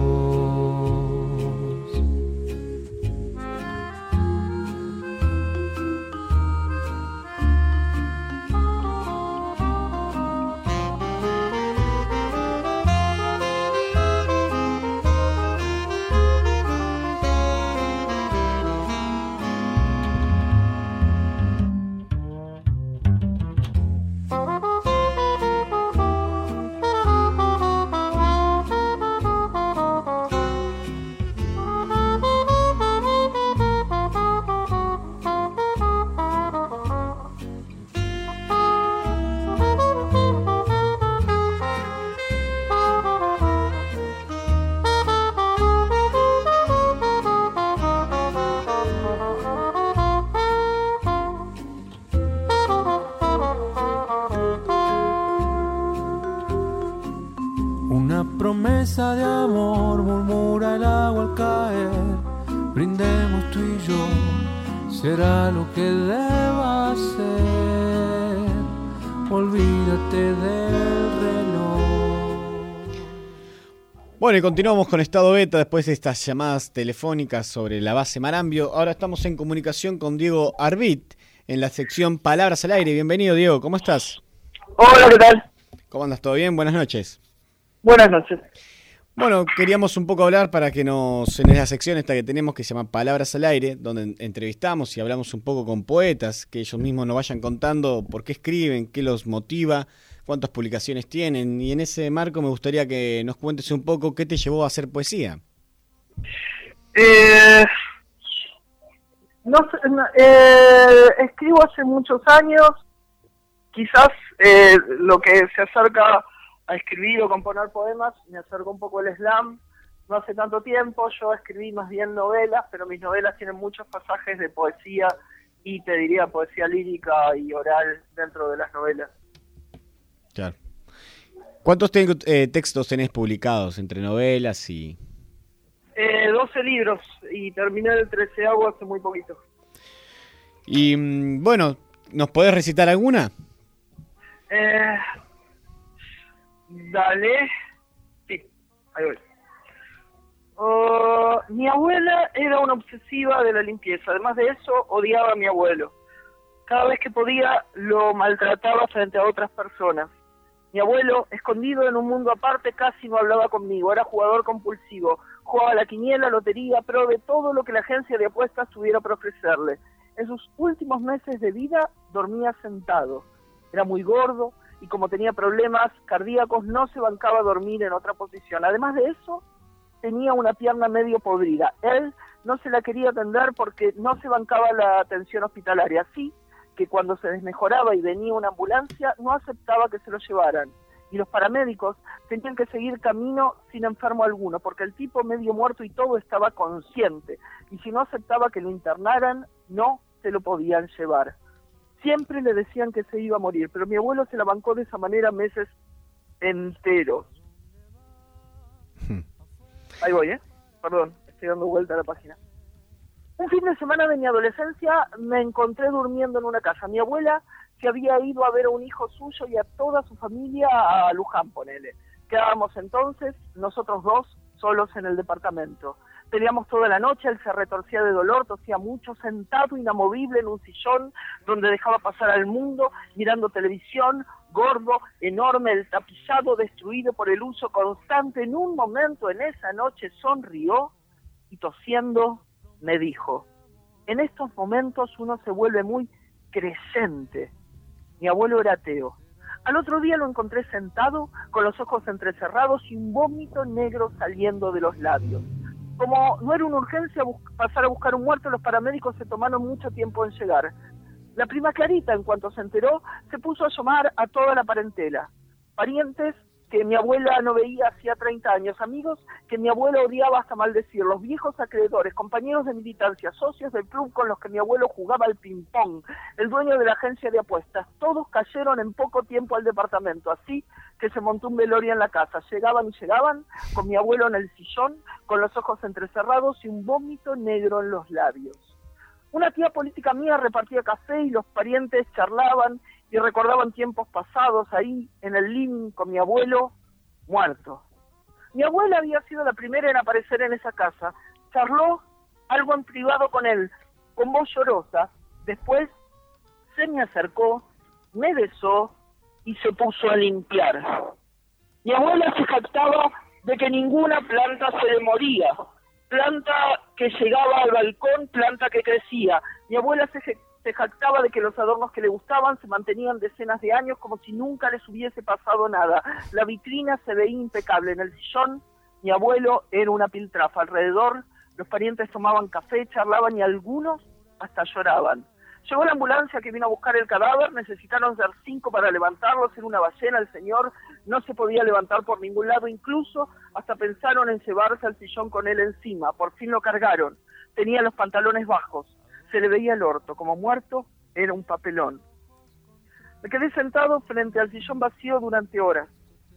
Speaker 1: Bueno, y continuamos con estado beta después de estas llamadas telefónicas sobre la base Marambio. Ahora estamos en comunicación con Diego Arbit en la sección Palabras al aire. Bienvenido, Diego, ¿cómo estás?
Speaker 10: Hola, ¿qué tal?
Speaker 1: ¿Cómo andas? ¿Todo bien? Buenas noches.
Speaker 10: Buenas noches.
Speaker 1: Bueno, queríamos un poco hablar para que nos, en la sección esta que tenemos que se llama Palabras al aire, donde entrevistamos y hablamos un poco con poetas, que ellos mismos nos vayan contando por qué escriben, qué los motiva, cuántas publicaciones tienen. Y en ese marco me gustaría que nos cuentes un poco qué te llevó a hacer poesía.
Speaker 10: Eh, no eh, escribo hace muchos años, quizás eh, lo que se acerca a escribir o componer poemas, me acercó un poco el slam. No hace tanto tiempo, yo escribí más bien novelas, pero mis novelas tienen muchos pasajes de poesía y te diría poesía lírica y oral dentro de las novelas.
Speaker 1: Claro. ¿Cuántos te- eh, textos tenés publicados entre novelas y...?
Speaker 10: Eh, 12 libros y terminé el 13 hace muy poquito.
Speaker 1: Y mm, bueno, ¿nos podés recitar alguna?
Speaker 10: Eh, dale. Sí, ahí voy. Oh, mi abuela era una obsesiva de la limpieza. Además de eso, odiaba a mi abuelo. Cada vez que podía, lo maltrataba frente a otras personas. Mi abuelo, escondido en un mundo aparte, casi no hablaba conmigo. Era jugador compulsivo. Jugaba la quiniela, lotería, pro de todo lo que la agencia de apuestas tuviera para ofrecerle. En sus últimos meses de vida dormía sentado. Era muy gordo y como tenía problemas cardíacos no se bancaba dormir en otra posición. Además de eso, tenía una pierna medio podrida. Él no se la quería atender porque no se bancaba la atención hospitalaria. Así que cuando se desmejoraba y venía una ambulancia, no aceptaba que se lo llevaran. Y los paramédicos tenían que seguir camino sin enfermo alguno, porque el tipo medio muerto y todo estaba consciente. Y si no aceptaba que lo internaran, no se lo podían llevar. Siempre le decían que se iba a morir, pero mi abuelo se la bancó de esa manera meses enteros. Ahí voy, ¿eh? Perdón, estoy dando vuelta a la página. Un fin de semana de mi adolescencia me encontré durmiendo en una casa. Mi abuela se había ido a ver a un hijo suyo y a toda su familia a Luján, ponele. Quedábamos entonces, nosotros dos, solos en el departamento. Peleamos toda la noche, él se retorcía de dolor, tosía mucho, sentado inamovible en un sillón donde dejaba pasar al mundo, mirando televisión, gordo, enorme, el tapizado destruido por el uso constante. En un momento en esa noche sonrió y tosiendo me dijo, en estos momentos uno se vuelve muy crecente. Mi abuelo era ateo. Al otro día lo encontré sentado, con los ojos entrecerrados y un vómito negro saliendo de los labios. Como no era una urgencia pasar a buscar un muerto, los paramédicos se tomaron mucho tiempo en llegar. La prima Clarita, en cuanto se enteró, se puso a llamar a toda la parentela. Parientes que mi abuela no veía hacía 30 años, amigos que mi abuelo odiaba hasta maldecir, los viejos acreedores, compañeros de militancia, socios del club con los que mi abuelo jugaba al ping-pong, el dueño de la agencia de apuestas, todos cayeron en poco tiempo al departamento, así que se montó un velorio en la casa. Llegaban y llegaban, con mi abuelo en el sillón, con los ojos entrecerrados y un vómito negro en los labios. Una tía política mía repartía café y los parientes charlaban y recordaban tiempos pasados ahí en el living con mi abuelo muerto. Mi abuela había sido la primera en aparecer en esa casa. Charló algo en privado con él, con voz llorosa. Después se me acercó, me besó y se puso a limpiar. Mi abuela se jactaba de que ninguna planta se le moría. Planta que llegaba al balcón, planta que crecía. Mi abuela se se jactaba de que los adornos que le gustaban se mantenían decenas de años como si nunca les hubiese pasado nada. La vitrina se veía impecable. En el sillón, mi abuelo era una piltrafa. Alrededor, los parientes tomaban café, charlaban y algunos hasta lloraban. Llegó la ambulancia que vino a buscar el cadáver, necesitaron ser cinco para levantarlo, ser una ballena, el señor no se podía levantar por ningún lado, incluso hasta pensaron en llevarse al sillón con él encima, por fin lo cargaron, tenía los pantalones bajos, se le veía el orto, como muerto, era un papelón. Me quedé sentado frente al sillón vacío durante horas.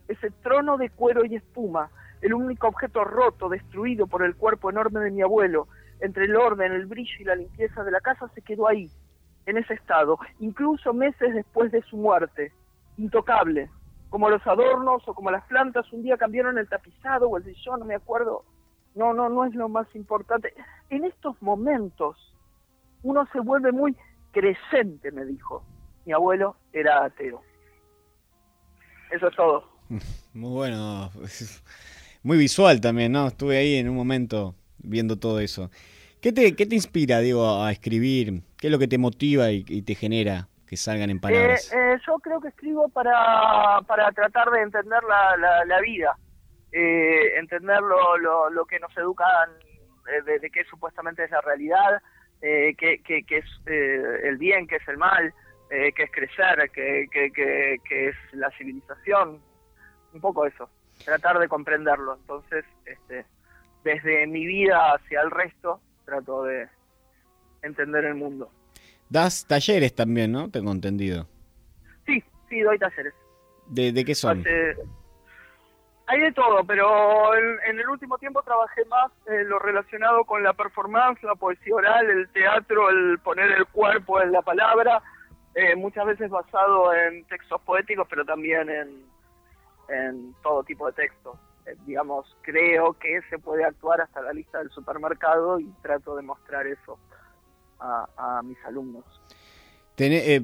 Speaker 10: Ese trono de cuero y espuma, el único objeto roto, destruido por el cuerpo enorme de mi abuelo, entre el orden, el brillo y la limpieza de la casa, se quedó ahí, en ese estado, incluso meses después de su muerte, intocable, como los adornos o como las plantas un día cambiaron el tapizado o el sillón, no me acuerdo. No, no, no es lo más importante. En estos momentos uno se vuelve muy crecente, me dijo. Mi abuelo era ateo. Eso es todo.
Speaker 1: Muy bueno, muy visual también, ¿no? Estuve ahí en un momento viendo todo eso. ¿Qué te, qué te inspira, digo, a escribir? ¿Qué es lo que te motiva y, te genera que salgan en palabras?
Speaker 10: Eh, eh, yo creo que escribo para, para tratar de entender la, la, vida, eh, entender lo, lo, que nos educan de, de qué supuestamente es la realidad, eh, qué, es eh, el bien, qué es el mal, eh, qué es crecer, qué, qué, es la civilización, un poco eso, tratar de comprenderlo. Entonces, este, desde mi vida hacia el resto, trato de entender el mundo.
Speaker 1: Das talleres también, ¿no? Tengo entendido.
Speaker 10: Sí, sí, doy talleres.
Speaker 1: ¿De, de qué son?
Speaker 10: Hay de todo, pero en, el último tiempo trabajé más en lo relacionado con la performance, la poesía oral, el teatro, el poner el cuerpo en la palabra, eh, muchas veces basado en textos poéticos, pero también en, todo tipo de textos. Eh, digamos, creo que se puede actuar hasta la lista del supermercado y trato de mostrar eso a mis alumnos.
Speaker 1: Tené, eh,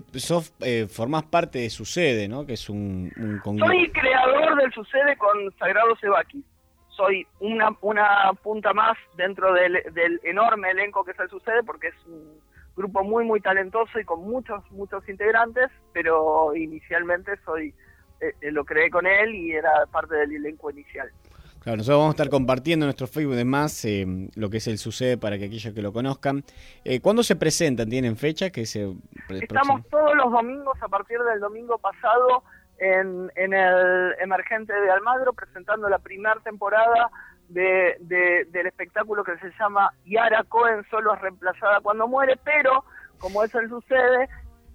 Speaker 1: eh, formás parte de Sucede, ¿no? Que es un,
Speaker 10: Soy creador del Sucede con Sagrado Sebaki. Soy una, una punta más dentro del, enorme elenco que es el Sucede porque es un grupo muy, muy talentoso y con muchos, muchos integrantes, pero inicialmente soy eh, lo creé con él y era parte del elenco inicial.
Speaker 1: Claro, nosotros vamos a estar compartiendo en nuestro Facebook de más eh, lo que es el Sucede para que aquellos que lo conozcan. Eh, ¿Cuándo se presentan? ¿Tienen fecha? que se
Speaker 10: Estamos todos los domingos a partir del domingo pasado en, el Emergente de Almagro presentando la primera temporada de, del espectáculo que se llama Yara Cohen solo es reemplazada cuando muere, pero como es el Sucede,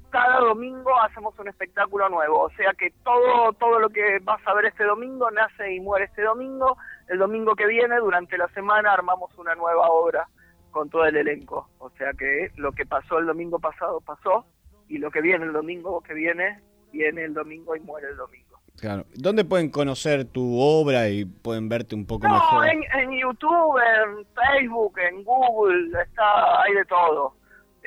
Speaker 10: cada domingo hacemos un espectáculo nuevo, o sea que todo todo lo que vas a ver este domingo nace y muere este domingo. El domingo que viene, durante la semana, armamos una nueva obra con todo el elenco. O sea que lo que pasó el domingo pasado pasó y lo que viene el domingo que viene viene el domingo y muere el domingo.
Speaker 1: Claro. ¿Dónde pueden conocer tu obra y pueden verte un poco
Speaker 10: no,
Speaker 1: mejor?
Speaker 10: En, en YouTube, en Facebook, en Google, está hay de todo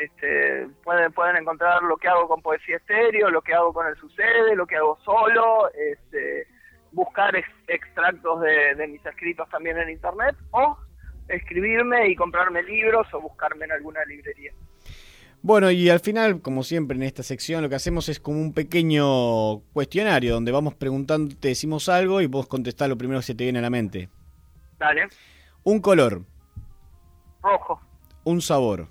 Speaker 10: Este, pueden, pueden encontrar lo que hago con Poesía Estéreo, lo que hago con El Sucede, lo que hago solo, este, buscar ex- extractos de, de mis escritos también en internet o escribirme y comprarme libros o buscarme en alguna librería.
Speaker 1: Bueno, y al final, como siempre en esta sección, lo que hacemos es como un pequeño cuestionario donde vamos preguntando, te decimos algo y vos contestás lo primero que se te viene a la mente.
Speaker 10: Dale,
Speaker 1: Un color,
Speaker 10: rojo,
Speaker 1: un sabor,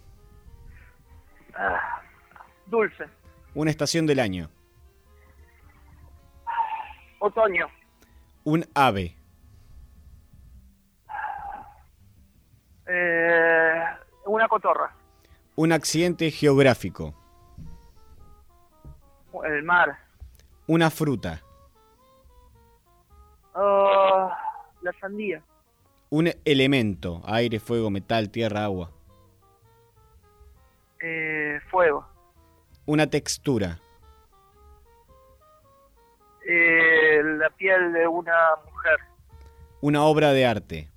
Speaker 10: ah, dulce,
Speaker 1: una estación del año,
Speaker 10: otoño,
Speaker 1: un ave,
Speaker 10: eh, una cotorra,
Speaker 1: un accidente geográfico,
Speaker 10: el mar,
Speaker 1: una fruta,
Speaker 10: ah, la sandía,
Speaker 1: un elemento, aire, fuego, metal, tierra, agua,
Speaker 10: eh, fuego,
Speaker 1: una textura,
Speaker 10: eh, la piel de una mujer,
Speaker 1: una obra de arte,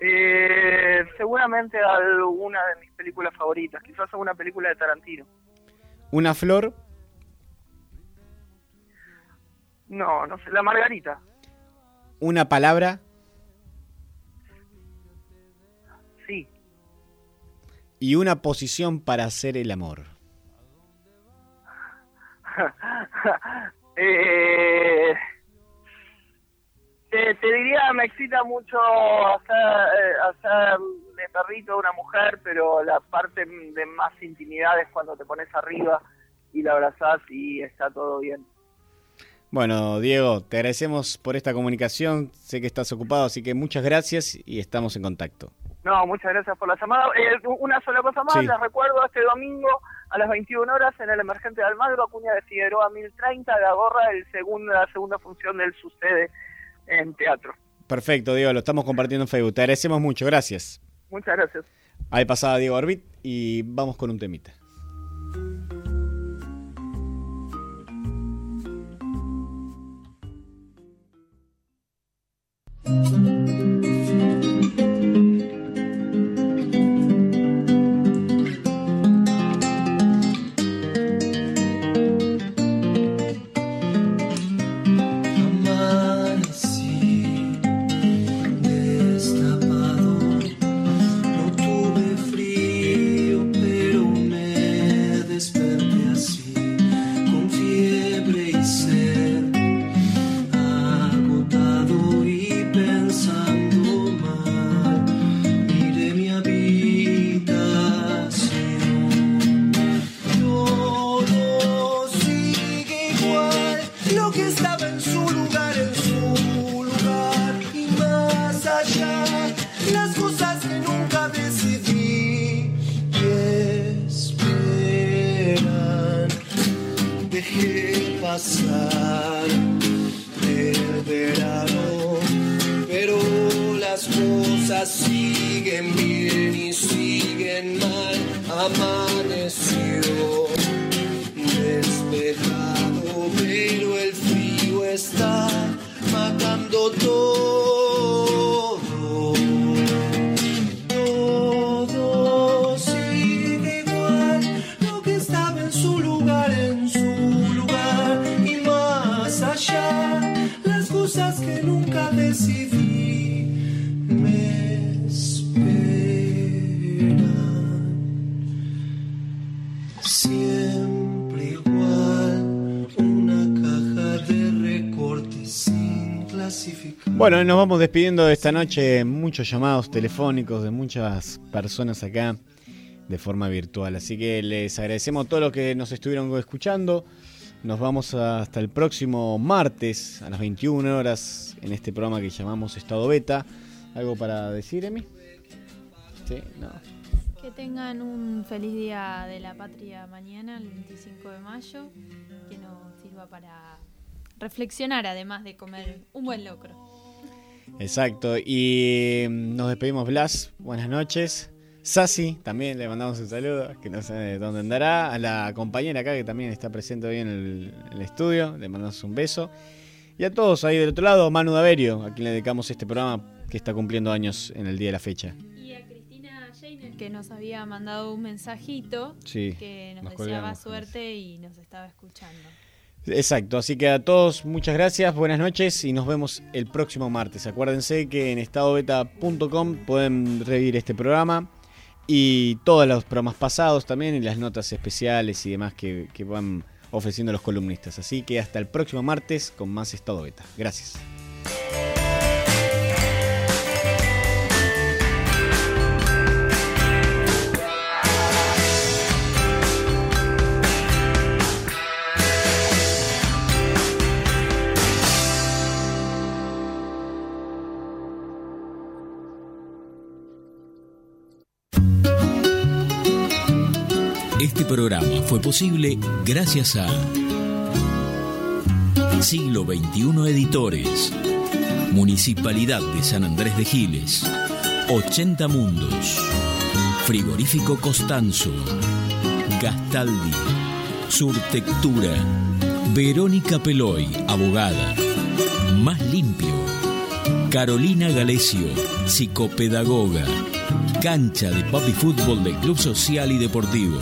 Speaker 10: eh, seguramente alguna de mis películas favoritas, quizás alguna película de Tarantino.
Speaker 1: una flor,
Speaker 10: No, no sé, la margarita,
Speaker 1: una palabra, y una posición para hacer el amor.
Speaker 10: eh, te, te diría, me excita mucho hacer, eh, hacer de perrito a una mujer, pero la parte de más intimidad es cuando te pones arriba y la abrazás y está todo bien.
Speaker 1: Bueno, Diego, te agradecemos por esta comunicación. Sé que estás ocupado, así que muchas gracias y estamos en contacto.
Speaker 10: No, muchas gracias por la llamada. Eh, una sola cosa más,
Speaker 1: Sí.
Speaker 10: les recuerdo este domingo a las 21 horas en el Emergente de Almagro, Acuña de Figueroa 1030, la gorra, el segundo, la segunda función del Sucede en teatro.
Speaker 1: Perfecto, Diego, lo estamos compartiendo en Facebook. Te agradecemos mucho, gracias.
Speaker 10: Muchas gracias.
Speaker 1: Ahí pasaba Diego Orbit y vamos con un temita. Bueno, nos vamos despidiendo de esta noche. Muchos llamados telefónicos de muchas personas acá de forma virtual. Así que les agradecemos a todos los que nos estuvieron escuchando. Nos vamos hasta el próximo martes a las 21 horas en este programa que llamamos Estado Beta. ¿Algo para decir, Emi? Sí, no.
Speaker 2: Que tengan un feliz día de la patria mañana, el 25 de mayo, que nos sirva para reflexionar, además de comer un buen locro.
Speaker 1: Exacto. Y mm, nos despedimos, Blas. Buenas noches. Sasi, también le mandamos un saludo, que no sé dónde andará. A la compañera acá que también está presente hoy en el, estudio, le mandamos un beso. Y a todos ahí del otro lado, Manu Daverio, a quien le dedicamos este programa que está cumpliendo años en el día de la fecha.
Speaker 2: Y a Cristina Jainer, que nos había mandado un mensajito
Speaker 1: Sí,
Speaker 2: que nos
Speaker 1: nos
Speaker 2: deseaba suerte y nos estaba escuchando.
Speaker 1: Exacto, así que a todos muchas gracias, buenas noches y nos vemos el próximo martes. Acuérdense que en estadobeta.com pueden revivir este programa y todos los programas pasados también y las notas especiales y demás que, que van ofreciendo los columnistas. Así que hasta el próximo martes con más Estado Beta. Gracias.
Speaker 5: Este programa fue posible gracias a Siglo XXI Editores, Municipalidad de San Andrés de Giles, 80 Mundos, Frigorífico Costanzo, Gastaldi, Surtectura, Verónica Peloy, abogada, Más Limpio, Carolina Galesio, psicopedagoga, cancha de papi fútbol del Club Social y Deportivo,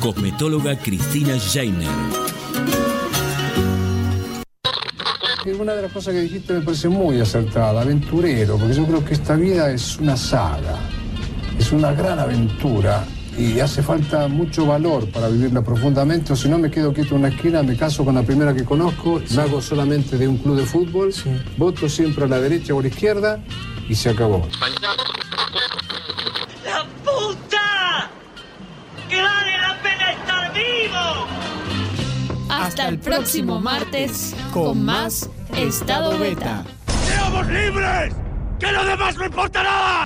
Speaker 5: cosmetóloga Cristina Jainer.
Speaker 11: Una de las cosas que dijiste me parece muy acertada, aventurero, porque yo creo que esta vida es una saga, es una gran aventura y hace falta mucho valor para vivirla profundamente, o si no me quedo quieto en una esquina, me caso con la primera que conozco, me hago solamente de un club de fútbol, voto siempre a la derecha o a la izquierda y se acabó.
Speaker 12: ¡La puta! ¡Que vivo!
Speaker 2: Hasta el próximo martes con más Estado Beta.
Speaker 12: ¡Seamos libres! ¡Que lo demás no importa nada!